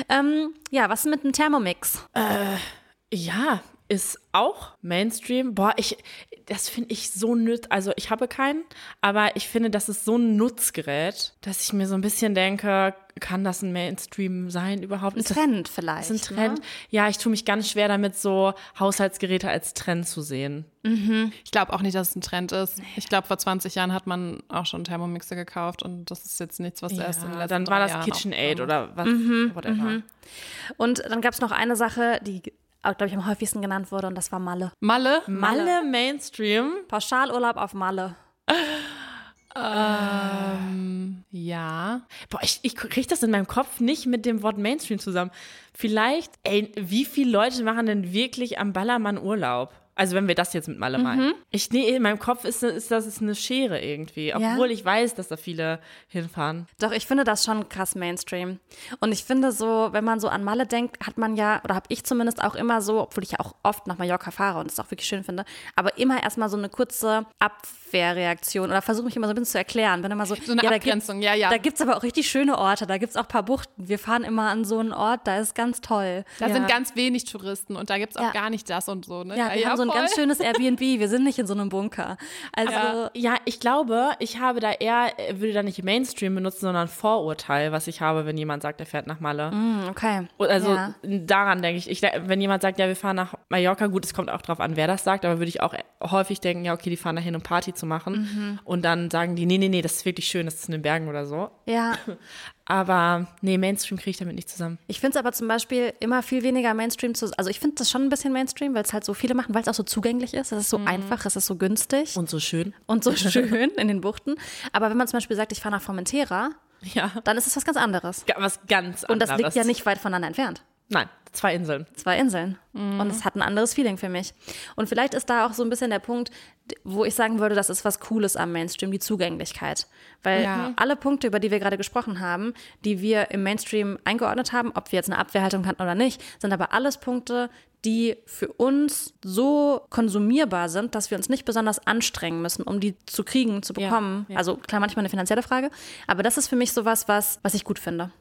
Ähm, ja, was ist mit dem Thermomix? Ja, ist auch Mainstream. Boah, ich, das finde ich so nütz. Also ich habe keinen, aber ich finde, das ist so ein Nutzgerät, dass ich mir so ein bisschen denke, kann das ein Mainstream sein überhaupt? Ein Ist das- Trend vielleicht. ist ein Trend? Ne? Ja, ich tue mich ganz schwer damit, so Haushaltsgeräte als Trend zu sehen. Ich glaube auch nicht, dass es ein Trend ist. Ich glaube, vor 20 Jahren hat man auch schon Thermomixer gekauft und das ist jetzt nichts, was erst in den Ja, letzten dann war das KitchenAid oder was, whatever. Und dann gab es noch eine Sache, die, glaube ich, am häufigsten genannt wurde und das war Malle. Malle? Malle Mainstream. Pauschalurlaub auf Malle. Ja. Boah, ich, ich kriege das in meinem Kopf nicht mit dem Wort Mainstream zusammen. Vielleicht, ey, wie viele Leute machen denn wirklich am Ballermann Urlaub? Also wenn wir das jetzt mit Malle meinen. Ich, nee, in meinem Kopf ist, ist das ist eine Schere irgendwie. Obwohl ich weiß, dass da viele hinfahren. Doch, ich finde das schon krass Mainstream. Und ich finde so, wenn man so an Malle denkt, hat man ja, oder habe ich zumindest auch immer so, obwohl ich ja auch oft nach Mallorca fahre und es auch wirklich schön finde, aber immer erstmal so eine kurze Abwehrreaktion oder versuche mich immer so ein bisschen zu erklären. Bin immer so, So eine ja, Abgrenzung, ja, ja. Da gibt es aber auch richtig schöne Orte, da gibt es auch ein paar Buchten. Wir fahren immer an so einen Ort, da ist ganz toll. Da ja. sind ganz wenig Touristen und da gibt es auch Ja. gar nicht das und so. Ne? ja, wir haben so ein ganz schönes Airbnb, wir sind nicht in so einem Bunker. Also, Ja. Ja, ich glaube, ich habe da eher, äh, würde da nicht Mainstream benutzen, sondern Vorurteil, was ich habe, wenn jemand sagt, er fährt nach Malle. hm, okay. Also Ja. daran denke ich, ich, wenn jemand sagt, ja, wir fahren nach Mallorca, gut, es kommt auch drauf an, wer das sagt, aber würde ich auch häufig denken, ja, okay, die fahren dahin, um Party zu machen. Und dann sagen die, nee, nee, nee, das ist wirklich schön, das ist in den Bergen oder so. Ja, Aber nee, Mainstream kriege ich damit nicht zusammen. Ich finde es aber zum Beispiel immer viel weniger Mainstream zu. Also ich finde das schon ein bisschen Mainstream, weil es halt so viele machen, weil es auch so zugänglich ist. Es ist so einfach, es ist so günstig und, Und so schön. so schön in den Buchten. Aber wenn man zum Beispiel sagt, ich fahre nach Formentera, Ja. dann ist es was ganz anderes. Was ganz Und das anderes. liegt ja nicht weit voneinander entfernt. Nein, zwei Inseln. Zwei Inseln. Und es hat ein anderes Feeling für mich. Und vielleicht ist da auch so ein bisschen der Punkt, wo ich sagen würde, das ist was Cooles am Mainstream, die Zugänglichkeit. Weil Ja. alle Punkte, über die wir gerade gesprochen haben, die wir im Mainstream eingeordnet haben, ob wir jetzt eine Abwehrhaltung hatten oder nicht, sind aber alles Punkte, die für uns so konsumierbar sind, dass wir uns nicht besonders anstrengen müssen, um die zu kriegen, zu bekommen. Also klar, manchmal eine finanzielle Frage, aber das ist für mich sowas, was, was ich gut finde.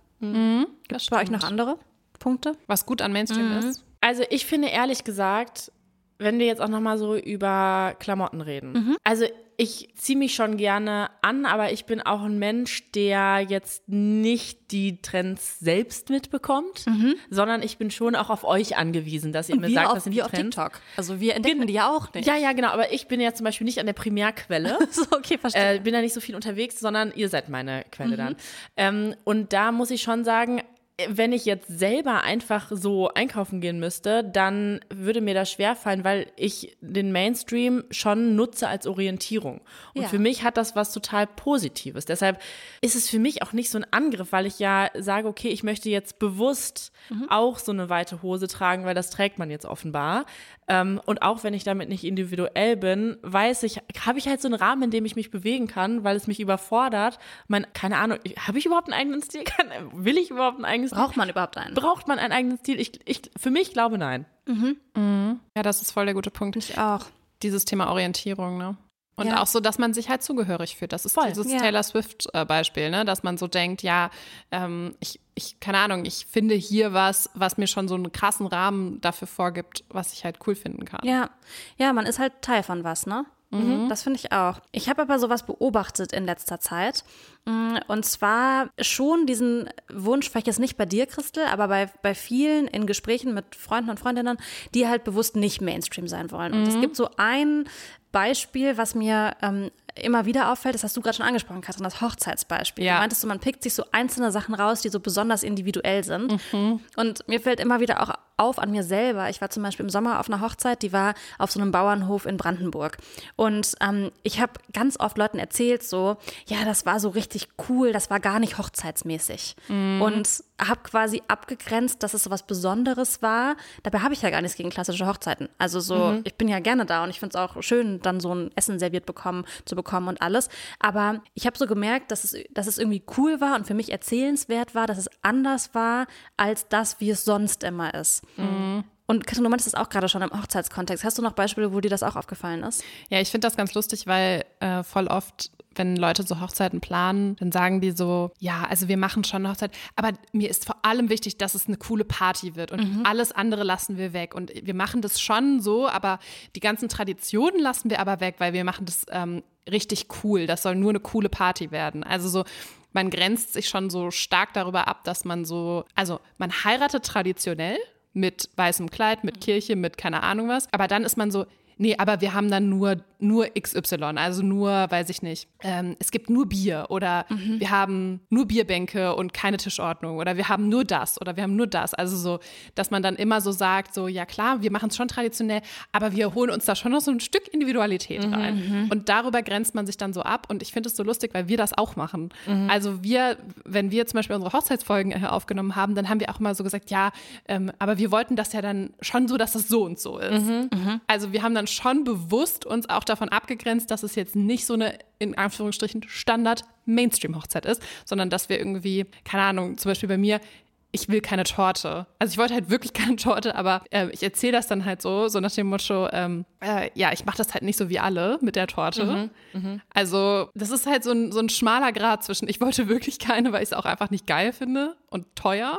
Das Bei euch noch andere Punkte? Was gut an Mainstream ist. Also ich finde ehrlich gesagt, wenn wir jetzt auch noch mal so über Klamotten reden. Also ich ziehe mich schon gerne an, aber ich bin auch ein Mensch, der jetzt nicht die Trends selbst mitbekommt, sondern ich bin schon auch auf euch angewiesen, dass ihr mir sagt, was sind die auf Trends. TikTok. Also wir entdecken die ja auch nicht. Ja, ja, genau, aber ich bin ja zum Beispiel nicht an der Primärquelle. so, okay, verstehe. äh, bin da nicht so viel unterwegs, sondern ihr seid meine Quelle dann. Ähm, und da muss ich schon sagen, wenn ich jetzt selber einfach so einkaufen gehen müsste, dann würde mir das schwerfallen, weil ich den Mainstream schon nutze als Orientierung. Und Ja. für mich hat das was total Positives. Deshalb ist es für mich auch nicht so ein Angriff, weil ich ja sage, okay, ich möchte jetzt bewusst auch so eine weite Hose tragen, weil das trägt man jetzt offenbar. Ähm, und auch wenn ich damit nicht individuell bin, weiß ich, habe ich halt so einen Rahmen, in dem ich mich bewegen kann, weil es mich überfordert. Mein, keine Ahnung, habe ich überhaupt einen eigenen Stil? Kann, will ich überhaupt einen eigenen Stil? Braucht man überhaupt einen? Braucht man einen eigenen Stil? Ich, ich, für mich glaube nein. Ja, das ist voll der gute Punkt. Ich auch. Dieses Thema Orientierung, ne? Und Ja. auch so, dass man sich halt zugehörig fühlt. Das ist Voll. dieses Ja. Taylor Swift-Beispiel, ne? Dass man so denkt, ja, ähm, ich, ich, keine Ahnung, ich finde hier was, was mir schon so einen krassen Rahmen dafür vorgibt, was ich halt cool finden kann. Ja. ja, man ist halt Teil von was, ne? Das finde ich auch. Ich habe aber sowas beobachtet in letzter Zeit. Mm, Und zwar schon diesen Wunsch, vielleicht jetzt nicht bei dir, Christel, aber bei, bei vielen in Gesprächen mit Freunden und Freundinnen, die halt bewusst nicht Mainstream sein wollen. Und es gibt so ein Beispiel, was mir ähm, immer wieder auffällt, das hast du gerade schon angesprochen, Katrin, das Hochzeitsbeispiel. Ja. Du meintest man pickt sich so einzelne Sachen raus, die so besonders individuell sind. Und mir fällt immer wieder auch auf an mir selber. Ich war zum Beispiel im Sommer auf einer Hochzeit, die war auf so einem Bauernhof in Brandenburg. Und ähm, ich habe ganz oft Leuten erzählt, so, ja, das war so richtig cool, das war gar nicht hochzeitsmäßig. Und habe quasi abgegrenzt, dass es so was Besonderes war. Dabei habe ich ja gar nichts gegen klassische Hochzeiten. Also so, ich bin ja gerne da und ich finde es auch schön, dann so ein Essen serviert bekommen, zu bekommen und alles. Aber ich habe so gemerkt, dass es, dass es irgendwie cool war und für mich erzählenswert war, dass es anders war als das, wie es sonst immer ist. Und Katrin, du meintest das auch gerade schon im Hochzeitskontext. Hast du noch Beispiele, wo dir das auch aufgefallen ist? Ja, ich finde das ganz lustig, weil äh, voll oft, wenn Leute so Hochzeiten planen, dann sagen die so, ja, also wir machen schon eine Hochzeit, aber mir ist vor allem wichtig, dass es eine coole Party wird und alles andere lassen wir weg. Und wir machen das schon so, aber die ganzen Traditionen lassen wir aber weg, weil wir machen das ähm, richtig cool. Das soll nur eine coole Party werden. Also so, man grenzt sich schon so stark darüber ab, dass man so, also man heiratet traditionell mit weißem Kleid, mit Kirche, mit keine Ahnung was. Aber dann ist man so, nee, aber wir haben dann nur, nur XY, also nur, weiß ich nicht, ähm, es gibt nur Bier oder wir haben nur Bierbänke und keine Tischordnung oder wir haben nur das oder wir haben nur das. Also so, dass man dann immer so sagt, so, ja klar, wir machen es schon traditionell, aber wir holen uns da schon noch so ein Stück Individualität rein. Und darüber grenzt man sich dann so ab und ich finde es so lustig, weil wir das auch machen. Also wir, wenn wir zum Beispiel unsere Hochzeitsfolgen äh, aufgenommen haben, dann haben wir auch immer so gesagt, ja, ähm, aber wir wollten das ja dann schon so, dass das so und so ist. Also wir haben dann schon bewusst uns auch davon abgegrenzt, dass es jetzt nicht so eine, in Anführungsstrichen, Standard-Mainstream-Hochzeit ist, sondern dass wir irgendwie, keine Ahnung, zum Beispiel bei mir, ich will keine Torte. Also ich wollte halt wirklich keine Torte, aber äh, ich erzähle das dann halt so, so nach dem Motto, ähm, äh, ja, ich mache das halt nicht so wie alle mit der Torte. Mhm, mh. Also das ist halt so ein, so ein schmaler Grad zwischen, ich wollte wirklich keine, weil ich es auch einfach nicht geil finde und teuer.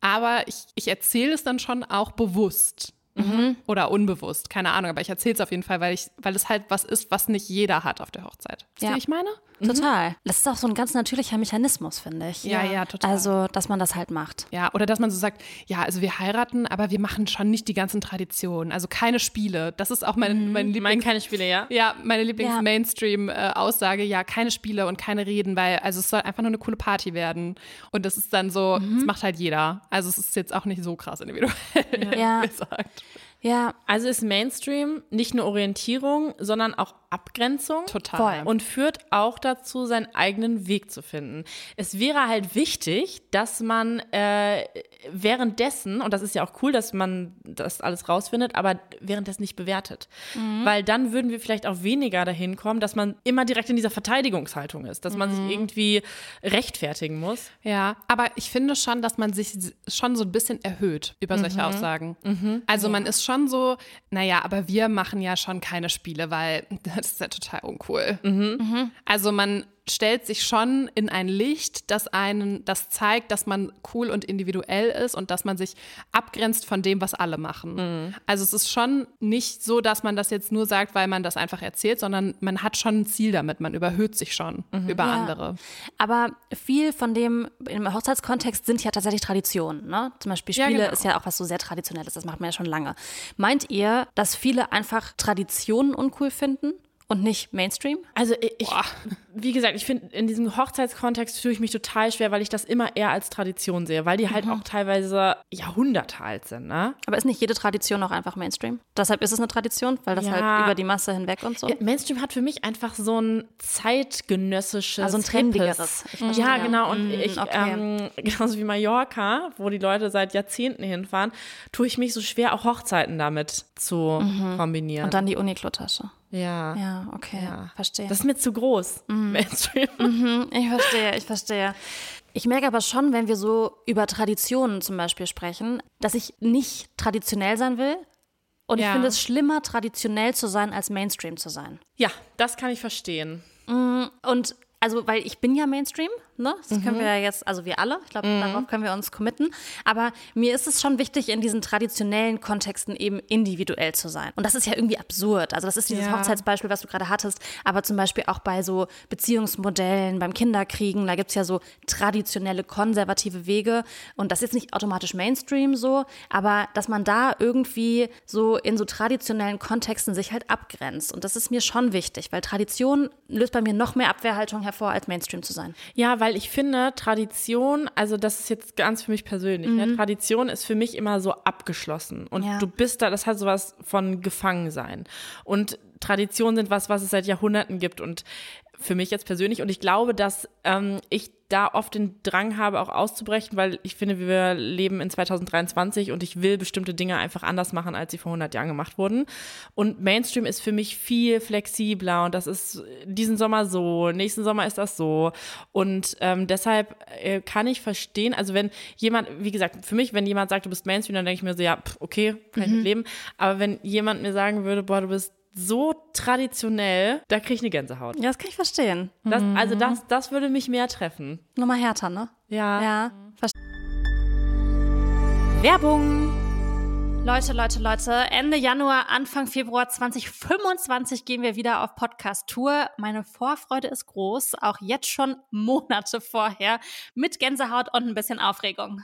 Aber ich, ich erzähle es dann schon auch bewusst. Mhm. Oder unbewusst, keine Ahnung, aber ich erzähle es auf jeden Fall, weil, ich, weil es halt was ist, was nicht jeder hat auf der Hochzeit. Ja. Wie ich meine? Total. Das ist auch so ein ganz natürlicher Mechanismus, finde ich. Ja, ja, total. Also, dass man das halt macht. Ja, oder dass man so sagt, ja, also wir heiraten, aber wir machen schon nicht die ganzen Traditionen. Also keine Spiele. Das ist auch mein, mein Lieblings... Mein keine Spiele, ja? Ja, meine Lieblings-Mainstream-Aussage, ja, keine Spiele und keine Reden, weil also es soll einfach nur eine coole Party werden. Und das ist dann so, das macht halt jeder. Also es ist jetzt auch nicht so krass individuell Ja. gesagt. Ja, Also ist Mainstream nicht nur Orientierung, sondern auch Abgrenzung. Total. Voll. Und führt auch dazu, seinen eigenen Weg zu finden. Es wäre halt wichtig, dass man äh, währenddessen, und das ist ja auch cool, dass man das alles rausfindet, aber währenddessen nicht bewertet. Weil dann würden wir vielleicht auch weniger dahin kommen, dass man immer direkt in dieser Verteidigungshaltung ist, dass man sich irgendwie rechtfertigen muss. Ja, aber ich finde schon, dass man sich schon so ein bisschen erhöht über solche Aussagen. Also man ist schon so, naja, aber wir machen ja schon keine Spiele, weil das ist ja total uncool. Also man stellt sich schon in ein Licht, das einen, das zeigt, dass man cool und individuell ist und dass man sich abgrenzt von dem, was alle machen. Also es ist schon nicht so, dass man das jetzt nur sagt, weil man das einfach erzählt, sondern man hat schon ein Ziel damit, man überhöht sich schon über Ja. andere. aber viel von dem im Hochzeitskontext sind ja tatsächlich Traditionen. Ne? Zum Beispiel Ja, Spiele genau. ist ja auch was so sehr Traditionelles, das macht man ja schon lange. Meint ihr, dass viele einfach Traditionen uncool finden und nicht Mainstream? Also ich, wie gesagt, ich finde, in diesem Hochzeitskontext fühle ich mich total schwer, weil ich das immer eher als Tradition sehe, weil die halt auch teilweise Jahrhunderte alt sind, ne? Aber ist nicht jede Tradition auch einfach Mainstream? Deshalb ist es eine Tradition, weil das Ja. halt über die Masse hinweg und so. Ja, Mainstream hat für mich einfach so ein zeitgenössisches, Also ein trendigeres. verstehe. Ja, genau. Und Mm, ich, okay. ähm, genauso wie Mallorca, wo die Leute seit Jahrzehnten hinfahren, tue ich mich so schwer, auch Hochzeiten damit zu kombinieren. Und dann die Uniklotasche. Ja. Ja, okay, Ja. verstehe. Das ist mir zu groß, Mainstream. Hm, Ich verstehe, ich verstehe. Ich merke aber schon, wenn wir so über Traditionen zum Beispiel sprechen, dass ich nicht traditionell sein will. Und ich Ja. finde es schlimmer, traditionell zu sein, als Mainstream zu sein. Ja, das kann ich verstehen. Und also, weil ich bin ja Mainstream, ne? Das können wir ja jetzt, also wir alle, ich glaube, darauf können wir uns committen. Aber mir ist es schon wichtig, in diesen traditionellen Kontexten eben individuell zu sein. Und das ist ja irgendwie absurd. Also, das ist dieses Ja. Hochzeitsbeispiel, was du gerade hattest, aber zum Beispiel auch bei so Beziehungsmodellen, beim Kinderkriegen, da gibt es ja so traditionelle, konservative Wege. Und das ist nicht automatisch Mainstream so, aber dass man da irgendwie so in so traditionellen Kontexten sich halt abgrenzt. Und das ist mir schon wichtig, weil Tradition löst bei mir noch mehr Abwehrhaltung hervor, als Mainstream zu sein. Ja, weil ich finde, Tradition, also das ist jetzt ganz für mich persönlich, ne? Tradition ist für mich immer so abgeschlossen. Und Ja. du bist da, das hat sowas von Gefangensein. Und Traditionen sind was, was es seit Jahrhunderten gibt. Und für mich jetzt persönlich. Und ich glaube, dass ähm, ich da oft den Drang habe, auch auszubrechen, weil ich finde, wir leben in 2023 und ich will bestimmte Dinge einfach anders machen, als sie vor 100 Jahren gemacht wurden. Und Mainstream ist für mich viel flexibler und das ist diesen Sommer so, nächsten Sommer ist das so. Und ähm, deshalb äh, kann ich verstehen, also wenn jemand, wie gesagt, für mich, wenn jemand sagt, du bist Mainstream, dann denke ich mir so, ja, pff, okay, kann ich mit leben. Aber wenn jemand mir sagen würde, boah, du bist so traditionell, da kriege ich eine Gänsehaut. Ja, das kann ich verstehen. Das, also das, das würde mich mehr treffen. Nochmal härter, ne? Ja. Ja. Verste- Werbung! Leute, Leute, Leute, Ende Januar, Anfang Februar 2025 gehen wir wieder auf Podcast-Tour. Meine Vorfreude ist groß, auch jetzt schon Monate vorher, mit Gänsehaut und ein bisschen Aufregung.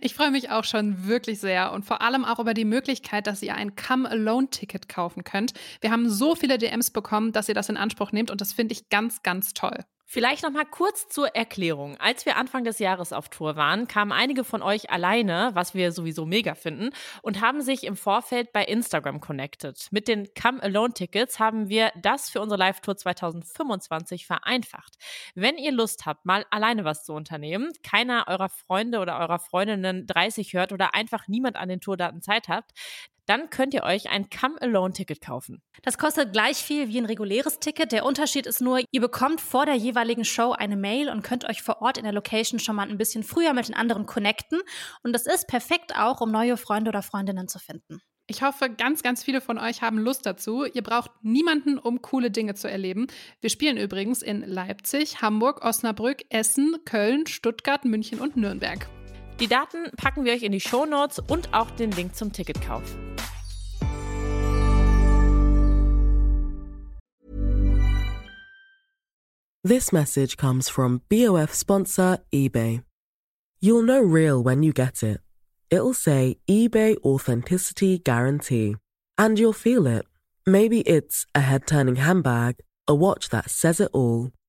Ich freue mich auch schon wirklich sehr und vor allem auch über die Möglichkeit, dass ihr ein Come-Alone-Ticket kaufen könnt. Wir haben so viele DMs bekommen, dass ihr das in Anspruch nehmt und das finde ich ganz, ganz toll. Vielleicht noch mal kurz zur Erklärung. Als wir Anfang des Jahres auf Tour waren, kamen einige von euch alleine, was wir sowieso mega finden, und haben sich im Vorfeld bei Instagram connected. Mit den Come Alone Tickets haben wir das für unsere Live-Tour 2025 vereinfacht. Wenn ihr Lust habt, mal alleine was zu unternehmen, keiner eurer Freunde oder eurer Freundinnen 30 hört oder einfach niemand an den Tourdaten Zeit habt, Dann könnt ihr euch ein Come-Alone-Ticket kaufen. Das kostet gleich viel wie ein reguläres Ticket. Der Unterschied ist nur, ihr bekommt vor der jeweiligen Show eine Mail und könnt euch vor Ort in der Location schon mal ein bisschen früher mit den anderen connecten. Und das ist perfekt auch, um neue Freunde oder Freundinnen zu finden. Ich hoffe, ganz, ganz viele von euch haben Lust dazu. Ihr braucht niemanden, um coole Dinge zu erleben. Wir spielen übrigens in Leipzig, Hamburg, Osnabrück, Essen, Köln, Stuttgart, München und Nürnberg. Die Daten packen wir euch in die Shownotes und auch den Link zum Ticketkauf. This message comes from BOF sponsor eBay. You'll know real when you get it. It'll say eBay Authenticity Guarantee. And you'll feel it. Maybe it's a head turning handbag, a watch that says it all,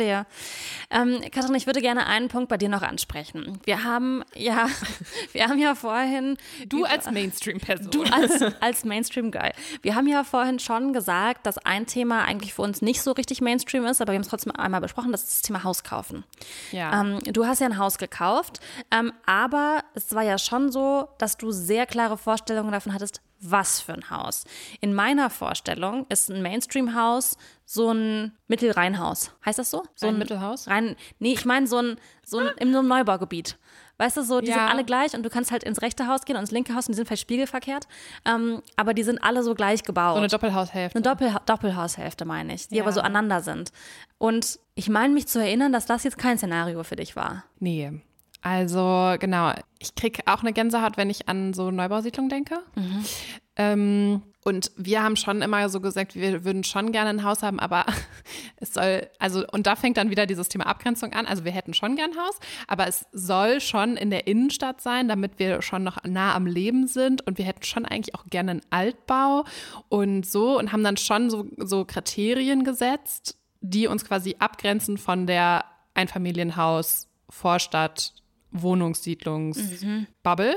Verstehe. Ähm, Katrin, ich würde gerne einen Punkt bei dir noch ansprechen. Wir haben ja, wir haben ja vorhin. Du als Mainstream-Person. Du als, als Mainstream-Guy. Wir haben ja vorhin schon gesagt, dass ein Thema eigentlich für uns nicht so richtig Mainstream ist, aber wir haben es trotzdem einmal besprochen, das ist das Thema Haus kaufen. Ja. Ähm, du hast ja ein Haus gekauft, ähm, aber es war ja schon so, dass du sehr klare Vorstellungen davon hattest, was für ein Haus. In meiner Vorstellung ist ein Mainstream-Haus so ein Mittelrheinhaus. Heißt das so? So Ein Mittelhaus? Rein, nee, ich meine so ein, so ein in so einem Neubaugebiet. Weißt du, so, die Ja. sind alle gleich und du kannst halt ins rechte Haus gehen und ins linke Haus und die sind vielleicht spiegelverkehrt. Ähm, aber die sind alle so gleich gebaut. so eine Doppelhaushälfte. Eine Doppel Doppelhaushälfte meine ich, die Ja. aber so aneinander sind. Und ich meine mich zu erinnern, dass das jetzt kein Szenario für dich war. Nee. Also, genau. Ich kriege auch eine Gänsehaut, wenn ich an so Neubausiedlungen denke. Ähm, und wir haben schon immer so gesagt, wir würden schon gerne ein Haus haben, aber es soll, also, und da fängt dann wieder dieses Thema Abgrenzung an. Also, wir hätten schon gern ein Haus, aber es soll schon in der Innenstadt sein, damit wir schon noch nah am Leben sind. Und wir hätten schon eigentlich auch gerne einen Altbau und so und haben dann schon so, so Kriterien gesetzt, die uns quasi abgrenzen von der Einfamilienhaus, Vorstadt, Wohnungssiedlungsbubble.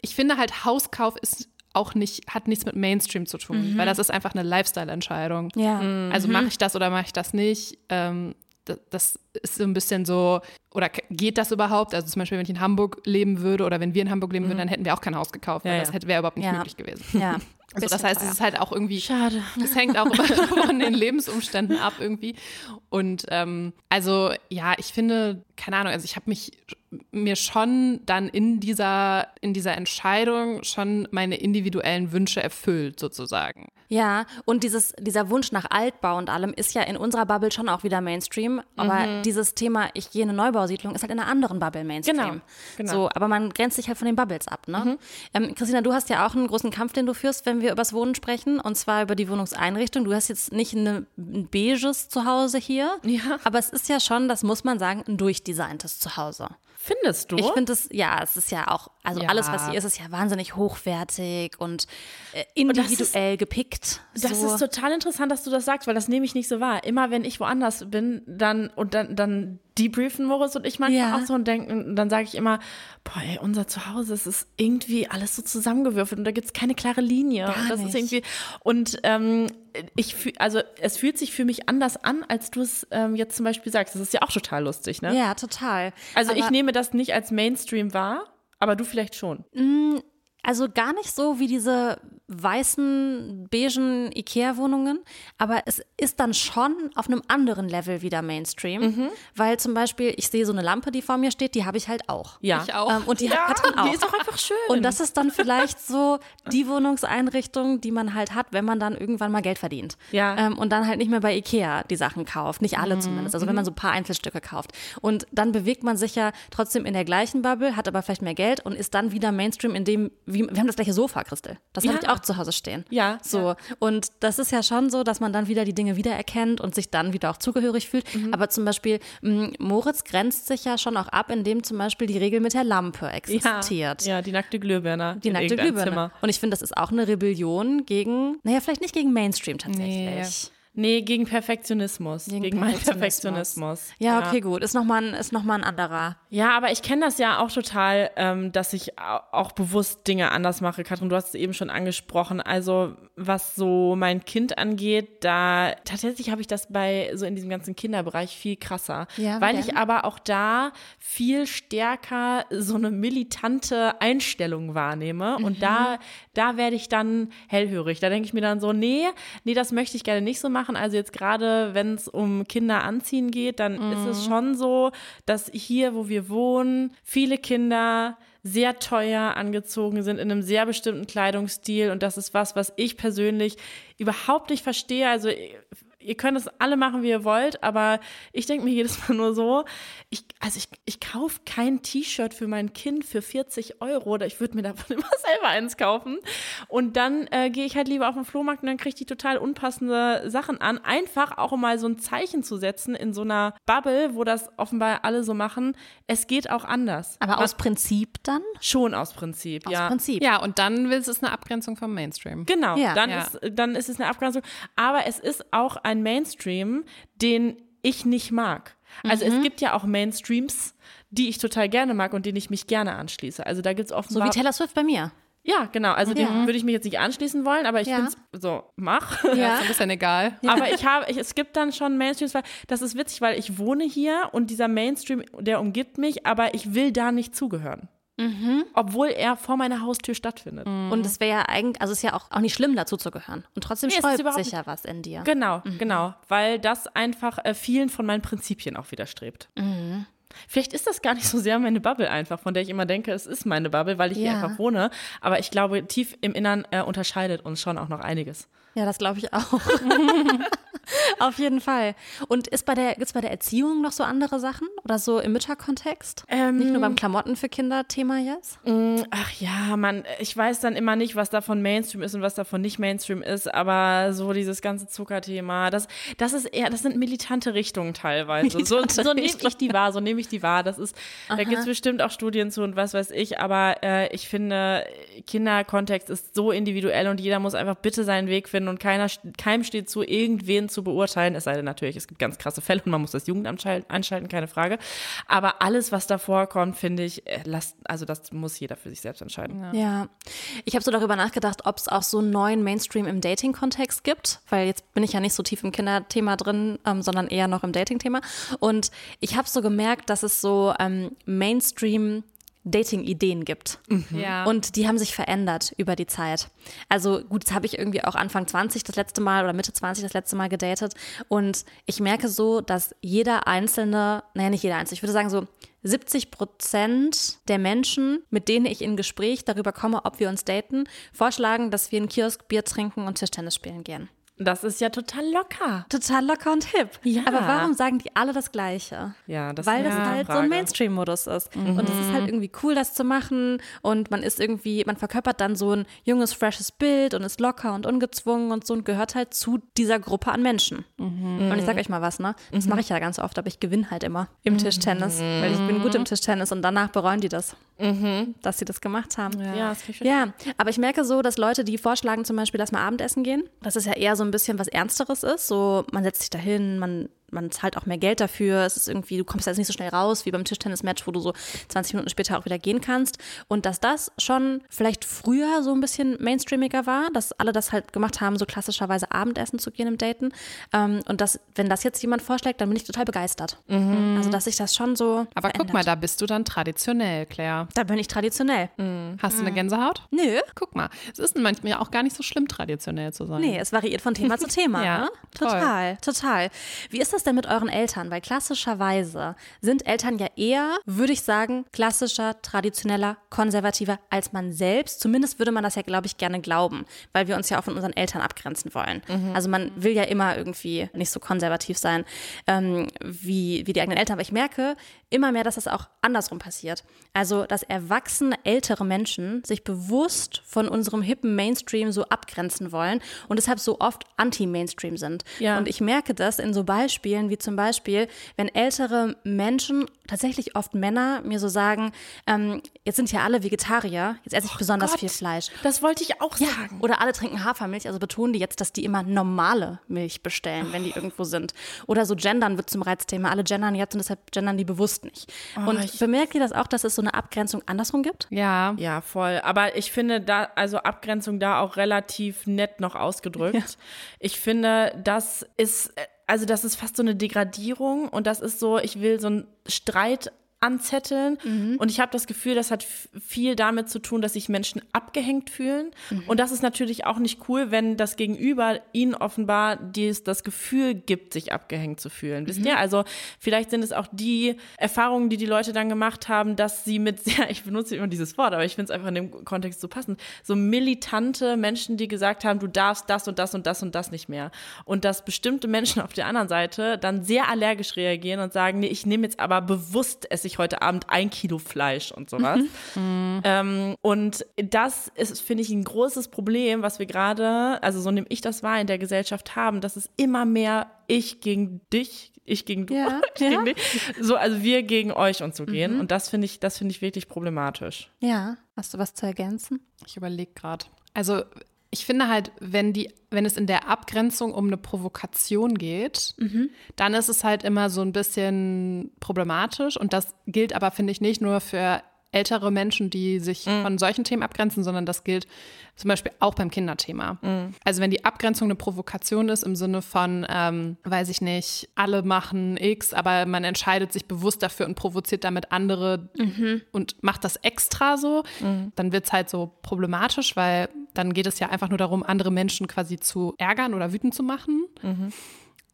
Ich finde halt, Hauskauf ist auch nicht, hat nichts mit Mainstream zu tun, weil das ist einfach eine Lifestyle-Entscheidung. Ja. Also mache ich das oder mache ich das nicht? Ähm, das, das ist so ein bisschen so, oder geht das überhaupt? Also zum Beispiel, wenn ich in Hamburg leben würde oder wenn wir in Hamburg leben würden, dann hätten wir auch kein Haus gekauft, weil Ja, das ja. hätte wäre überhaupt nicht Ja. möglich gewesen. Ja. Also das heißt, es ist halt auch irgendwie Schade. es hängt auch immer von den Lebensumständen ab irgendwie. Und ähm, also ja, ich finde, keine Ahnung, also ich habe mich mir schon dann in dieser, in dieser Entscheidung schon meine individuellen Wünsche erfüllt, sozusagen. Ja, und dieses, dieser Wunsch nach Altbau und allem ist ja in unserer Bubble schon auch wieder Mainstream. Aber Mhm. dieses Thema, ich gehe in eine Neubausiedlung, ist halt in einer anderen Bubble Mainstream. Genau, genau. So, aber man grenzt sich halt von den Bubbles ab, ne? Mhm. Ähm, Christina, du hast ja auch einen großen Kampf, den du führst, wenn wir übers Wohnen sprechen, und zwar über die Wohnungseinrichtung. Du hast jetzt nicht eine, ein beiges Zuhause hier, Ja. aber es ist ja schon, das muss man sagen, ein durchdesigntes Zuhause. Findest du? Ich finde es, ja, es ist ja auch, also Ja. alles, was hier ist, ist ja wahnsinnig hochwertig und äh, das ist- individuell gepickt. Das so. ist total interessant, dass du das sagst, weil das nehme ich nicht so wahr. Immer wenn ich woanders bin, dann und dann, dann debriefen Moritz und ich manchmal Ja. auch so und denken, dann sage ich immer, boah, ey, unser Zuhause, es ist irgendwie alles so zusammengewürfelt und da gibt es keine klare Linie. Gar und das ist nicht. irgendwie und ähm, ich fühl, also es fühlt sich für mich anders an, als du es ähm, jetzt zum Beispiel sagst. Das ist ja auch total lustig, ne? Ja, total. Also ich Aber- nehme das nicht als Mainstream wahr, aber du vielleicht schon. Also gar nicht so wie diese weißen, beigen Ikea-Wohnungen, aber es ist dann schon auf einem anderen Level wieder Mainstream, Mhm. weil zum Beispiel, ich sehe so eine Lampe, die vor mir steht, die habe ich halt auch. Ja. Ich auch. Ähm, und die hat Katrin auch. Die ist auch einfach schön. Und das ist dann vielleicht so die Wohnungseinrichtung, die man halt hat, wenn man dann irgendwann mal Geld verdient. Ja. Ähm, und dann halt nicht mehr bei Ikea die Sachen kauft. Nicht alle zumindest. Also wenn man so ein paar Einzelstücke kauft. Und dann bewegt man sich ja trotzdem in der gleichen Bubble, hat aber vielleicht mehr Geld und ist dann wieder Mainstream in dem, wie, wir haben das gleiche Sofa, Christel. Das Ja. habe ich auch zu Hause stehen. Ja, So. Und das ist ja schon so, dass man dann wieder die Dinge wiedererkennt und sich dann wieder auch zugehörig fühlt. Mhm. Aber zum Beispiel, m, Moritz grenzt sich ja schon auch ab, indem zum Beispiel die Regel mit der Lampe existiert. Ja, die nackte Glühbirne. Die nackte Glühbirne. Zimmer. Und ich finde, das ist auch eine Rebellion gegen, naja, vielleicht nicht gegen Mainstream tatsächlich. Nee, gegen Perfektionismus. Gegen, meinen Perfektionismus. Ja, okay, gut. Ist nochmal ein, ist noch mal ein anderer. Ja, aber ich kenne das ja auch total, ähm, dass ich au- auch bewusst Dinge anders mache. Katrin, du hast es eben schon angesprochen. Also was so mein Kind angeht, da tatsächlich habe ich das bei so in diesem ganzen Kinderbereich viel krasser. Ja, weil denn? ich aber auch da viel stärker so eine militante Einstellung wahrnehme. Und da, Mhm. da werde ich dann hellhörig. Da denke ich mir dann so, nee, nee, das möchte ich gerne nicht so machen. Also jetzt gerade, wenn es um Kinder anziehen geht, dann ist es Mhm. schon so, dass hier, wo wir wohnen, viele Kinder sehr teuer angezogen sind in einem sehr bestimmten Kleidungsstil und das ist was, was ich persönlich überhaupt nicht verstehe. Also ihr könnt es alle machen, wie ihr wollt, aber ich denke mir jedes Mal nur so, ich, also ich, ich kaufe kein T-Shirt für mein Kind für 40 Euro oder ich würde mir davon immer selber eins kaufen und dann äh, gehe ich halt lieber auf den Flohmarkt und dann kriege ich die total unpassende Sachen an. Einfach auch um mal so ein Zeichen zu setzen in so einer Bubble, wo das offenbar alle so machen. Es geht auch anders. Aber aus Prinzip dann? Schon aus Prinzip, Aus ja. Prinzip. Ja, und dann du es eine Abgrenzung vom Mainstream. Genau, Ja. dann, Ja. Ist, dann ist es eine Abgrenzung. Aber es ist auch ein Mainstream, den ich nicht mag. Also Mhm. es gibt ja auch Mainstreams, die ich total gerne mag und denen ich mich gerne anschließe. Also da gibt es So offenbar... wie Taylor Swift bei mir. ja, genau. Also Ja. dem würde ich mich jetzt nicht anschließen wollen, aber ich Ja. finde es so, mach. Ja. Ist ein bisschen egal. Aber ich habe, ich, es gibt dann schon Mainstreams, weil das ist witzig, weil ich wohne hier und dieser Mainstream, der umgibt mich, aber ich will da nicht zugehören. Mhm. Obwohl er vor meiner Haustür stattfindet. Und es wäre ja eigentlich, also es ist ja auch, auch nicht schlimm, dazu zu gehören. Und trotzdem Nee, sträubt überhaupt sich ja was in dir. Genau, Mhm. genau, weil das einfach äh, vielen von meinen Prinzipien auch widerstrebt. Mhm. Vielleicht ist das gar nicht so sehr meine Bubble einfach, von der ich immer denke, es ist meine Bubble, weil ich hier Ja. einfach wohne. Aber ich glaube, tief im Innern äh, unterscheidet uns schon auch noch einiges. Ja, das glaube ich auch. Auf jeden Fall. Und ist bei der, gibt's bei der Erziehung noch so andere Sachen? Oder so im Mütterkontext? Ähm, Nicht nur beim Klamotten für Kinder Thema jetzt? Ach ja, man, ich weiß dann immer nicht, was davon Mainstream ist und was davon nicht Mainstream ist, aber so dieses ganze Zuckerthema, das, das ist eher, das sind militante Richtungen teilweise. so Militante so nehme Richtungen. ich die wahr, so nehme ich die wahr. Das ist, da gibt es bestimmt auch Studien zu und was weiß ich, aber äh, ich finde, Kinderkontext ist so individuell und jeder muss einfach bitte seinen Weg finden und keiner, keinem steht zu, irgendwen zu beurteilen, es sei denn natürlich, es gibt ganz krasse Fälle und man muss das Jugendamt schal- einschalten, keine Frage. Aber alles, was davor kommt, finde ich, äh, lasst, also das muss jeder für sich selbst entscheiden. Ja. Ich habe so darüber nachgedacht, ob es auch so einen neuen Mainstream im Dating-Kontext gibt, weil jetzt bin ich ja nicht so tief im Kinderthema drin, ähm, sondern eher noch im Dating-Thema. Und ich habe so gemerkt, dass es so ähm, Mainstream Dating-Ideen gibt. Ja. Und die haben sich verändert über die Zeit. Also gut, jetzt habe ich irgendwie auch Anfang 20 das letzte Mal oder Mitte 20 das letzte Mal gedatet. Und ich merke so, dass jeder einzelne, naja, nicht jeder einzelne, ich würde sagen so 70 Prozent der Menschen, mit denen ich in Gespräch darüber komme, ob wir uns daten, vorschlagen, dass wir in Kiosk Bier trinken und Tischtennis spielen gehen. Das ist ja total locker. Total locker und hip. Ja. Aber warum sagen die alle das Gleiche? Ja, das Weil das eine halt so Frage. ein Mainstream-Modus ist. Und es ist halt irgendwie cool, das zu machen. Und man ist irgendwie, man verkörpert dann so ein junges, freshes Bild und ist locker und ungezwungen und so und gehört halt zu dieser Gruppe an Menschen. Und ich sag euch mal was, ne? Das mache ich ja ganz oft, aber ich gewinne halt immer im Tischtennis. Weil ich bin gut im Tischtennis und danach bereuen die das, dass sie das gemacht haben. Ja, ich Ja, aber ich merke so, dass Leute, die vorschlagen zum Beispiel, dass wir Abendessen gehen, dass es ja eher so ein bisschen was Ernsteres ist. So, man setzt sich dahin, man, man zahlt auch mehr Geld dafür. Es ist irgendwie, du kommst jetzt nicht so schnell raus wie beim Tischtennis-Match, wo du so 20 Minuten später auch wieder gehen kannst. Und dass das schon vielleicht früher so ein bisschen mainstreamiger war, dass alle das halt gemacht haben, so klassischerweise Abendessen zu gehen im Daten. Ähm, und dass, wenn das jetzt jemand vorschlägt, dann bin ich total begeistert. Also, dass sich das schon so. Aber guck verändert. mal, da bist du dann traditionell, Claire. Da bin ich traditionell. Hast du eine Gänsehaut? Nö. Guck mal, es ist manchmal auch gar nicht so schlimm, traditionell zu sein. Nee, es variiert von Thema zu Thema. Ja, ne? toll. Total, total. Wie ist das das denn mit euren Eltern? Weil klassischerweise sind Eltern ja eher, würde ich sagen, klassischer, traditioneller, konservativer als man selbst. Zumindest würde man das ja, glaube ich, gerne glauben, weil wir uns ja auch von unseren Eltern abgrenzen wollen. Also man will ja immer irgendwie nicht so konservativ sein ähm, wie, wie die eigenen Eltern. Aber ich merke immer mehr, dass das auch andersrum passiert. Also, dass erwachsene, ältere Menschen sich bewusst von unserem hippen Mainstream so abgrenzen wollen und deshalb so oft anti-Mainstream sind. Ja. Und ich merke das in so Beispielen wie zum Beispiel, wenn ältere Menschen, tatsächlich oft Männer, mir so sagen, ähm, jetzt sind ja alle Vegetarier, jetzt esse ich besonders Gott. viel Fleisch. Das wollte ich auch sagen. Oder alle trinken Hafermilch, also betonen die jetzt, dass die immer normale Milch bestellen, wenn die irgendwo sind. Oder so gendern wird zum Reizthema. Alle gendern jetzt und deshalb gendern die bewusst nicht. und ich- bemerkt ihr das auch, dass es so eine Abgrenzung andersrum gibt? Ja. Ja, voll. Aber ich finde da, also Abgrenzung da auch relativ nett noch ausgedrückt. Ich finde, das ist, äh, also das ist fast so eine Degradierung und das ist so, ich will so einen Streit anzetteln und ich habe das Gefühl, das hat viel damit zu tun, dass sich Menschen abgehängt fühlen und das ist natürlich auch nicht cool, wenn das Gegenüber ihnen offenbar dies, das Gefühl gibt, sich abgehängt zu fühlen. Wisst ihr? Also vielleicht sind es auch die Erfahrungen, die die Leute dann gemacht haben, dass sie mit sehr, ich benutze immer dieses Wort, aber ich finde es einfach in dem Kontext so passend, so militante Menschen, die gesagt haben, du darfst das und das und das und das nicht mehr. Und dass bestimmte Menschen auf der anderen Seite dann sehr allergisch reagieren und sagen, nee, ich nehme jetzt aber bewusst, esse ich heute Abend ein Kilo Fleisch und sowas. Ähm, und das ist, finde ich, ein großes Problem, was wir gerade, also so nehme ich das wahr, in der Gesellschaft haben, dass es immer mehr ich gegen dich, ich gegen du, Ja, ich ja. gegen dich, so, also wir gegen euch und so gehen. Und das finde ich, das finde ich wirklich problematisch. Ja. Hast du was zu ergänzen? Ich überlege gerade. Also ich finde halt, wenn die, wenn es in der Abgrenzung um eine Provokation geht, dann ist es halt immer so ein bisschen problematisch. Und das gilt aber, finde ich, nicht nur für ältere Menschen, die sich von solchen Themen abgrenzen, sondern das gilt zum Beispiel auch beim Kinderthema. Also wenn die Abgrenzung eine Provokation ist im Sinne von, ähm, weiß ich nicht, alle machen X, aber man entscheidet sich bewusst dafür und provoziert damit andere und macht das extra so, dann wird es halt so problematisch, weil dann geht es ja einfach nur darum, andere Menschen quasi zu ärgern oder wütend zu machen.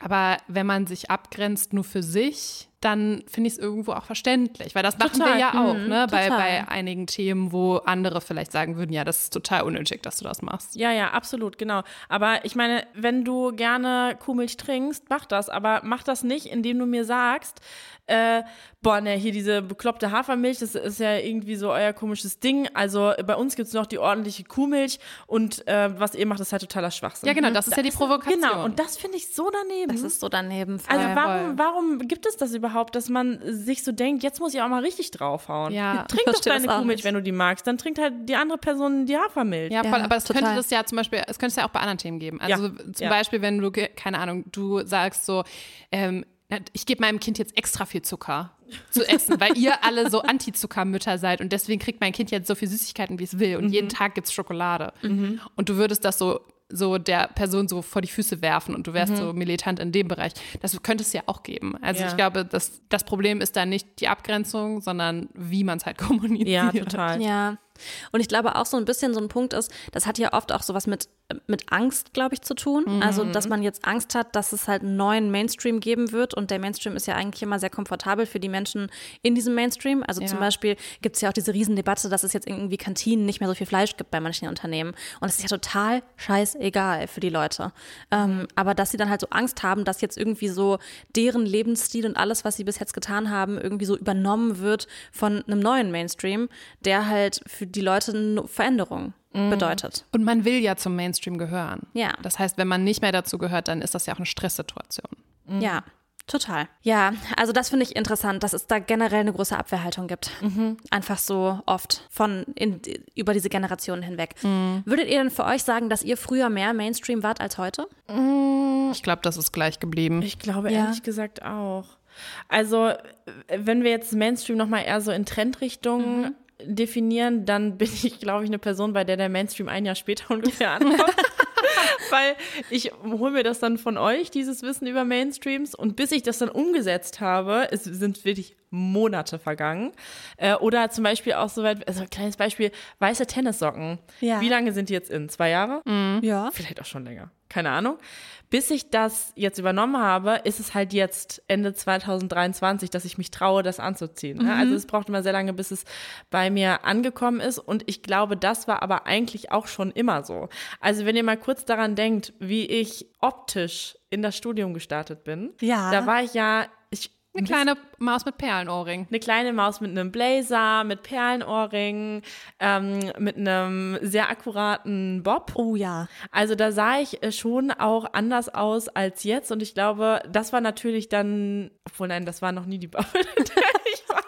Aber wenn man sich abgrenzt nur für sich, dann finde ich es irgendwo auch verständlich, weil das machen Total. wir ja auch, ne? Bei, bei einigen Themen, wo andere vielleicht sagen würden, ja, das ist total unnötig, dass du das machst. Ja, ja, absolut, genau. Aber ich meine, wenn du gerne Kuhmilch trinkst, mach das. Aber mach das nicht, indem du mir sagst, äh, boah, ne, hier diese bekloppte Hafermilch, das ist ja irgendwie so euer komisches Ding. Also bei uns gibt's noch die ordentliche Kuhmilch und äh, was ihr macht, ist halt totaler Schwachsinn. Ja, genau, das ist ja die Provokation. Genau, und das finde ich so daneben. Das ist so daneben. voll. also warum, warum gibt es das überhaupt, dass man sich so denkt, jetzt muss ich auch mal richtig draufhauen? Ja. Trink doch deine Kuhmilch, nicht. wenn du die magst. Dann trinkt halt die andere Person die Hafermilch. Ja, voll, Ja, aber es könnte das ja zum Beispiel, es könnte es ja auch bei anderen Themen geben. Also Ja, zum ja. Beispiel, wenn du, keine Ahnung, du sagst so, ähm, ich gebe meinem Kind jetzt extra viel Zucker zu essen, weil ihr alle so Anti-Zuckermütter seid und deswegen kriegt mein Kind jetzt so viel Süßigkeiten, wie es will und jeden Tag gibt's Schokolade. Und du würdest das so so der Person so vor die Füße werfen und du wärst so militant in dem Bereich. Das könnte es ja auch geben. Also Ja. ich glaube, das, das Problem ist da nicht die Abgrenzung, sondern wie man es halt kommuniziert. Ja, total. Ja. Und ich glaube auch so ein bisschen so ein Punkt ist, das hat ja oft auch sowas mit, mit Angst, glaube ich, zu tun. Also, dass man jetzt Angst hat, dass es halt einen neuen Mainstream geben wird. Und der Mainstream ist ja eigentlich immer sehr komfortabel für die Menschen in diesem Mainstream. Also zum Ja. Beispiel gibt es ja auch diese Riesendebatte, dass es jetzt irgendwie Kantinen nicht mehr so viel Fleisch gibt bei manchen Unternehmen. Und das ist ja total scheißegal für die Leute. Ähm, aber dass sie dann halt so Angst haben, dass jetzt irgendwie so deren Lebensstil und alles, was sie bis jetzt getan haben, irgendwie so übernommen wird von einem neuen Mainstream, der halt für die Leute eine Veränderung bedeutet. Und man will ja zum Mainstream gehören. Ja. Das heißt, wenn man nicht mehr dazu gehört, dann ist das ja auch eine Stresssituation. Ja. Total. Ja, also das finde ich interessant, dass es da generell eine große Abwehrhaltung gibt. Einfach so oft von in, über diese Generationen hinweg. Würdet ihr denn für euch sagen, dass ihr früher mehr Mainstream wart als heute? Ich glaube, das ist gleich geblieben. Ich glaube Ja. ehrlich gesagt auch. Also, wenn wir jetzt Mainstream nochmal eher so in Trendrichtungen definieren, dann bin ich, glaube ich, eine Person, bei der der Mainstream ein Jahr später ungefähr ankommt. Weil ich hole mir das dann von euch, dieses Wissen über Mainstreams. Und bis ich das dann umgesetzt habe, es sind wirklich Monate vergangen. Äh, oder zum Beispiel auch soweit, also ein kleines Beispiel, weiße Tennissocken. Ja. Wie lange sind die jetzt in? Zwei Jahre? Ja. Vielleicht auch schon länger. Keine Ahnung. Bis ich das jetzt übernommen habe, ist es halt jetzt Ende 2023, dass ich mich traue, das anzuziehen. ne? Also es braucht immer sehr lange, bis es bei mir angekommen ist. Und ich glaube, das war aber eigentlich auch schon immer so. Also wenn ihr mal kurz daran denkt, wie ich optisch in das Studium gestartet bin, Ja. da war ich ja, Eine kleine Maus mit Perlenohrring. eine kleine Maus mit einem Blazer, mit Perlenohrringen, ähm, mit einem sehr akkuraten Bob. Oh ja. Also da sah ich äh, schon auch anders aus als jetzt und ich glaube, das war natürlich dann, obwohl nein, das war noch nie die Bubble, in der ich war.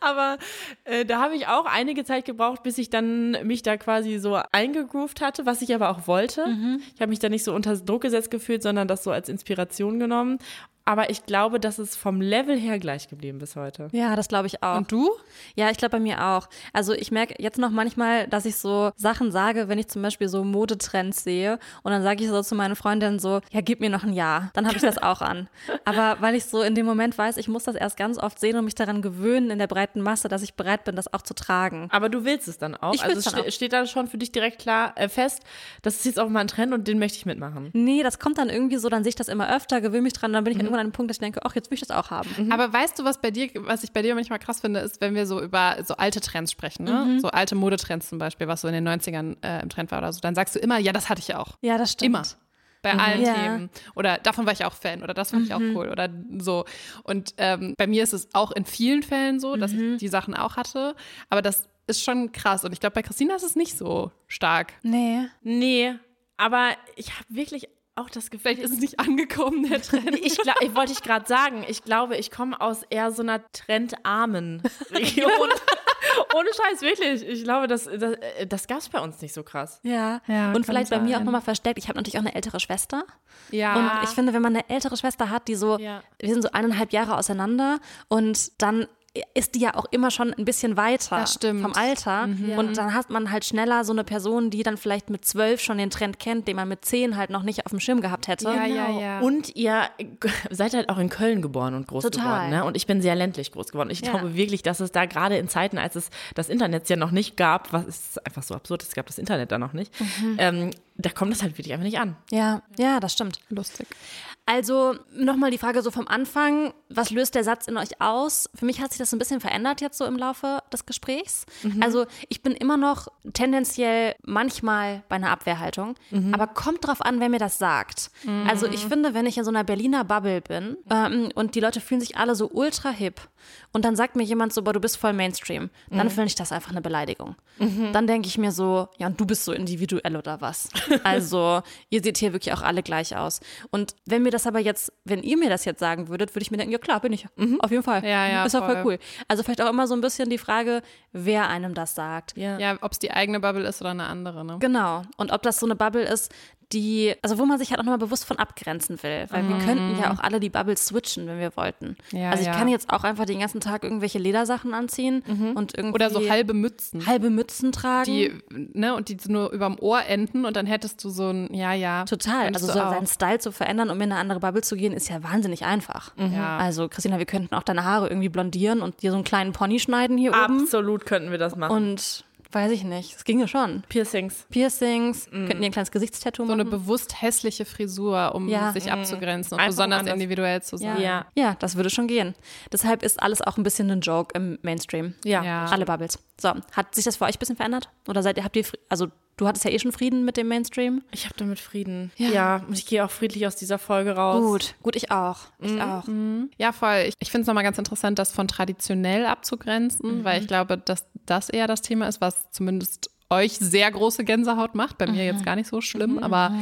Aber äh, da habe ich auch einige Zeit gebraucht, bis ich dann mich da quasi so eingegroovt hatte, was ich aber auch wollte. Ich habe mich da nicht so unter Druck gesetzt gefühlt, sondern das so als Inspiration genommen. Aber ich glaube, dass es vom Level her gleich geblieben bis heute. Ja, das glaube ich auch. Und du? Ja, ich glaube bei mir auch. Also ich merke jetzt noch manchmal, dass ich so Sachen sage, wenn ich zum Beispiel so Modetrends sehe und dann sage ich so zu meinen Freundinnen so, ja, gib mir noch ein Jahr, dann habe ich das auch an. Aber weil ich so in dem Moment weiß, ich muss das erst ganz oft sehen und mich daran gewöhnen in der breiten Masse, dass ich bereit bin, das auch zu tragen. Aber du willst es dann auch. Ich also es dann ste auch. steht da schon für dich direkt klar äh, fest, das ist jetzt auch mal ein Trend und den möchte ich mitmachen. Nee, das kommt dann irgendwie so, dann sehe ich das immer öfter, gewöhne mich dran, dann bin ich irgendwann an einem Punkt, dass ich denke, ach, jetzt will ich das auch haben. Aber weißt du, was bei dir, was ich bei dir manchmal krass finde, ist, wenn wir so über so alte Trends sprechen, ne? So alte Modetrends zum Beispiel, was so in den 90ern äh, im Trend war oder so, dann sagst du immer, ja, das hatte ich auch. Ja, das stimmt. Immer. Bei allen Ja. Themen. Oder davon war ich auch Fan oder das fand ich auch cool oder so. Und ähm, bei mir ist es auch in vielen Fällen so, dass ich die Sachen auch hatte. Aber das ist schon krass. Und ich glaube, bei Christina ist es nicht so stark. Nee. Nee, aber ich habe wirklich auch das Gefühl, Vielleicht ist es nicht angekommen, der Trend. ich, glaub, ich wollte ich gerade sagen, ich glaube, ich komme aus eher so einer trendarmen Region. Ohne Scheiß, wirklich. Ich glaube, das, das, äh, das gab es bei uns nicht so krass. Ja. Ja, und vielleicht bei mir auch sein. nochmal verstärkt. Ich habe natürlich auch eine ältere Schwester. Ja. Und ich finde, wenn man eine ältere Schwester hat, die so, Ja. wir sind so eineinhalb Jahre auseinander und dann ist die ja auch immer schon ein bisschen weiter vom Alter. Und dann hat man halt schneller so eine Person, die dann vielleicht mit zwölf schon den Trend kennt, den man mit zehn halt noch nicht auf dem Schirm gehabt hätte. Ja, ja, ja. Und ihr seid halt auch in Köln geboren und groß Total. geworden. Ne? Und ich bin sehr ländlich groß geworden. Ich Ja. glaube wirklich, dass es da gerade in Zeiten, als es das Internet ja noch nicht gab, was ist einfach so absurd, es gab das Internet da noch nicht, ähm, da kommt das halt wirklich einfach nicht an. Ja, ja, das stimmt. Lustig. Also nochmal die Frage so vom Anfang, was löst der Satz in euch aus? Für mich hat sich das so ein bisschen verändert jetzt so im Laufe des Gesprächs. Also ich bin immer noch tendenziell manchmal bei einer Abwehrhaltung, aber kommt drauf an, wer mir das sagt. Also ich finde, wenn ich in so einer Berliner Bubble bin ähm, und die Leute fühlen sich alle so ultra hip und dann sagt mir jemand so, boah, du bist voll Mainstream, dann finde ich das einfach eine Beleidigung. Dann denke ich mir so, ja, und du bist so individuell oder was? Also, ihr seht hier wirklich auch alle gleich aus. Und wenn mir das aber jetzt, wenn ihr mir das jetzt sagen würdet, würde ich mir denken, ja klar, bin ich. Auf jeden Fall. Ja, ja, Ist doch voll voll. cool. Also vielleicht auch immer so ein bisschen die Frage, wer einem das sagt. Ja, ob es die eigene Bubble ist oder eine andere, ne? Genau. Und ob das so eine Bubble ist, die, also wo man sich halt auch nochmal bewusst von abgrenzen will. Weil wir könnten ja auch alle die Bubble switchen, wenn wir wollten. Mhm. Ja, also ich ja. kann jetzt auch einfach den ganzen Tag irgendwelche Ledersachen anziehen und irgendwie Oder so halbe Mützen. halbe Mützen tragen. Die, ne, und die nur überm Ohr enden und dann hättest du so ein, ja, ja. Total. Also so auch. seinen Style zu verändern, um in eine andere Bubble zu gehen, ist ja wahnsinnig einfach. Ja. Also Christina, wir könnten auch deine Haare irgendwie blondieren und dir so einen kleinen Pony schneiden hier oben. Absolut könnten wir das machen. Und weiß ich nicht, es ginge schon. Piercings. Piercings, könnten ihr ein kleines Gesichtstattoo So eine machen. bewusst hässliche Frisur, um Ja. sich abzugrenzen und Einfach besonders anders. individuell zu sein. ja. Ja. ja, das würde schon gehen. Deshalb ist alles auch ein bisschen ein Joke im Mainstream. Ja. Ja. Alle Bubbles. So, hat sich das für euch ein bisschen verändert? Oder seid ihr, habt ihr, also du hattest ja eh schon Frieden mit dem Mainstream? Ich habe damit Frieden. Ja. und ich gehe auch friedlich aus dieser Folge raus. Gut, gut, ich auch. Ich auch. Ja, voll. Ich, ich finde es nochmal ganz interessant, das von traditionell abzugrenzen, weil ich glaube, dass das eher das Thema ist, was zumindest euch sehr große Gänsehaut macht. Bei mir jetzt gar nicht so schlimm, aber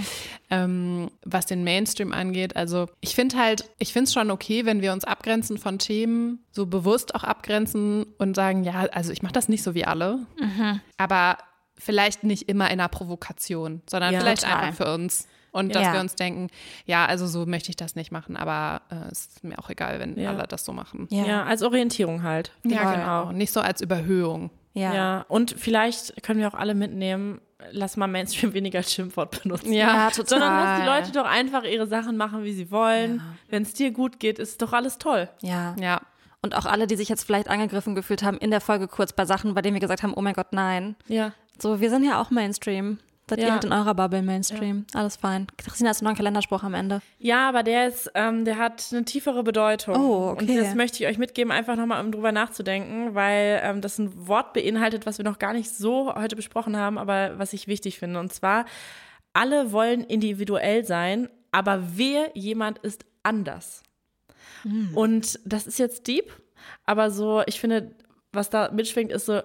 ähm, was den Mainstream angeht, also ich finde halt, ich finde es schon okay, wenn wir uns abgrenzen von Themen, so bewusst auch abgrenzen und sagen, ja, also ich mache das nicht so wie alle, aber vielleicht nicht immer in einer Provokation, sondern Ja, vielleicht total. einfach für uns. Und dass Ja. wir uns denken, ja, also so möchte ich das nicht machen, aber äh, es ist mir auch egal, wenn Ja. alle das so machen. Ja. als Orientierung halt. Ja, genau. Nicht so als Überhöhung. Ja. Ja. und vielleicht können wir auch alle mitnehmen, lass mal Mainstream weniger als Schimpfwort benutzen. Ja, total. Sondern lass die Leute doch einfach ihre Sachen machen, wie sie wollen. Wenn es dir gut geht, ist doch alles toll. Ja. Ja. Und auch alle, die sich jetzt vielleicht angegriffen gefühlt haben in der Folge kurz bei Sachen, bei denen wir gesagt haben, oh mein Gott, nein. Ja. So, wir sind ja auch Mainstream. Seid Ja. ihr halt in eurer Bubble Mainstream. Alles fein. Christina, hast du noch einen Kalenderspruch am Ende? Ja, aber der ist, ähm, der hat eine tiefere Bedeutung. Oh, okay. Und das möchte ich euch mitgeben, einfach nochmal, um drüber nachzudenken, weil ähm, das ein Wort beinhaltet, was wir noch gar nicht so heute besprochen haben, aber was ich wichtig finde. Und zwar, alle wollen individuell sein, aber wehe, jemand ist anders. Und das ist jetzt deep, aber so, ich finde, was da mitschwingt, ist so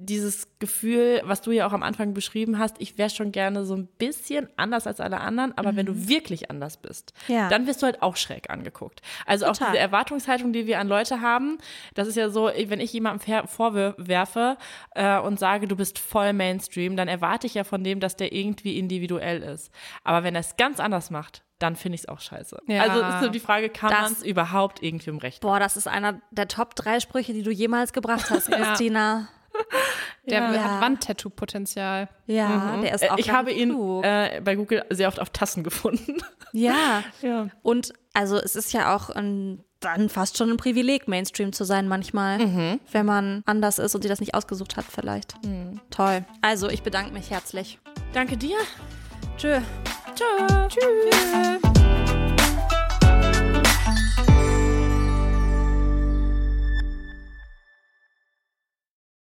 dieses Gefühl, was du ja auch am Anfang beschrieben hast, ich wäre schon gerne so ein bisschen anders als alle anderen, aber wenn du wirklich anders bist, Ja. dann wirst du halt auch schräg angeguckt. Also auch Total. diese Erwartungshaltung, die wir an Leute haben, das ist ja so, wenn ich jemandem vorwerfe äh, und sage, du bist voll Mainstream, dann erwarte ich ja von dem, dass der irgendwie individuell ist. Aber wenn er es ganz anders macht, dann finde ich es auch scheiße. Ja. Also ist so die Frage, kann man es überhaupt irgendwie im Recht? Boah, das ist einer der Top drei Sprüche, die du jemals gebracht hast, Christina. Der Ja. hat Wandtattoo-Potenzial. Ja, der ist Äh, auch ich habe ihn äh, bei Google sehr oft auf Tassen gefunden. Ja. Ja. Und also es ist ja auch ein, dann fast schon ein Privileg, Mainstream zu sein manchmal, Mhm. wenn man anders ist und sie das nicht ausgesucht hat vielleicht. Toll. Also ich bedanke mich herzlich. Danke dir. Tschö. Tschö. Tschüss.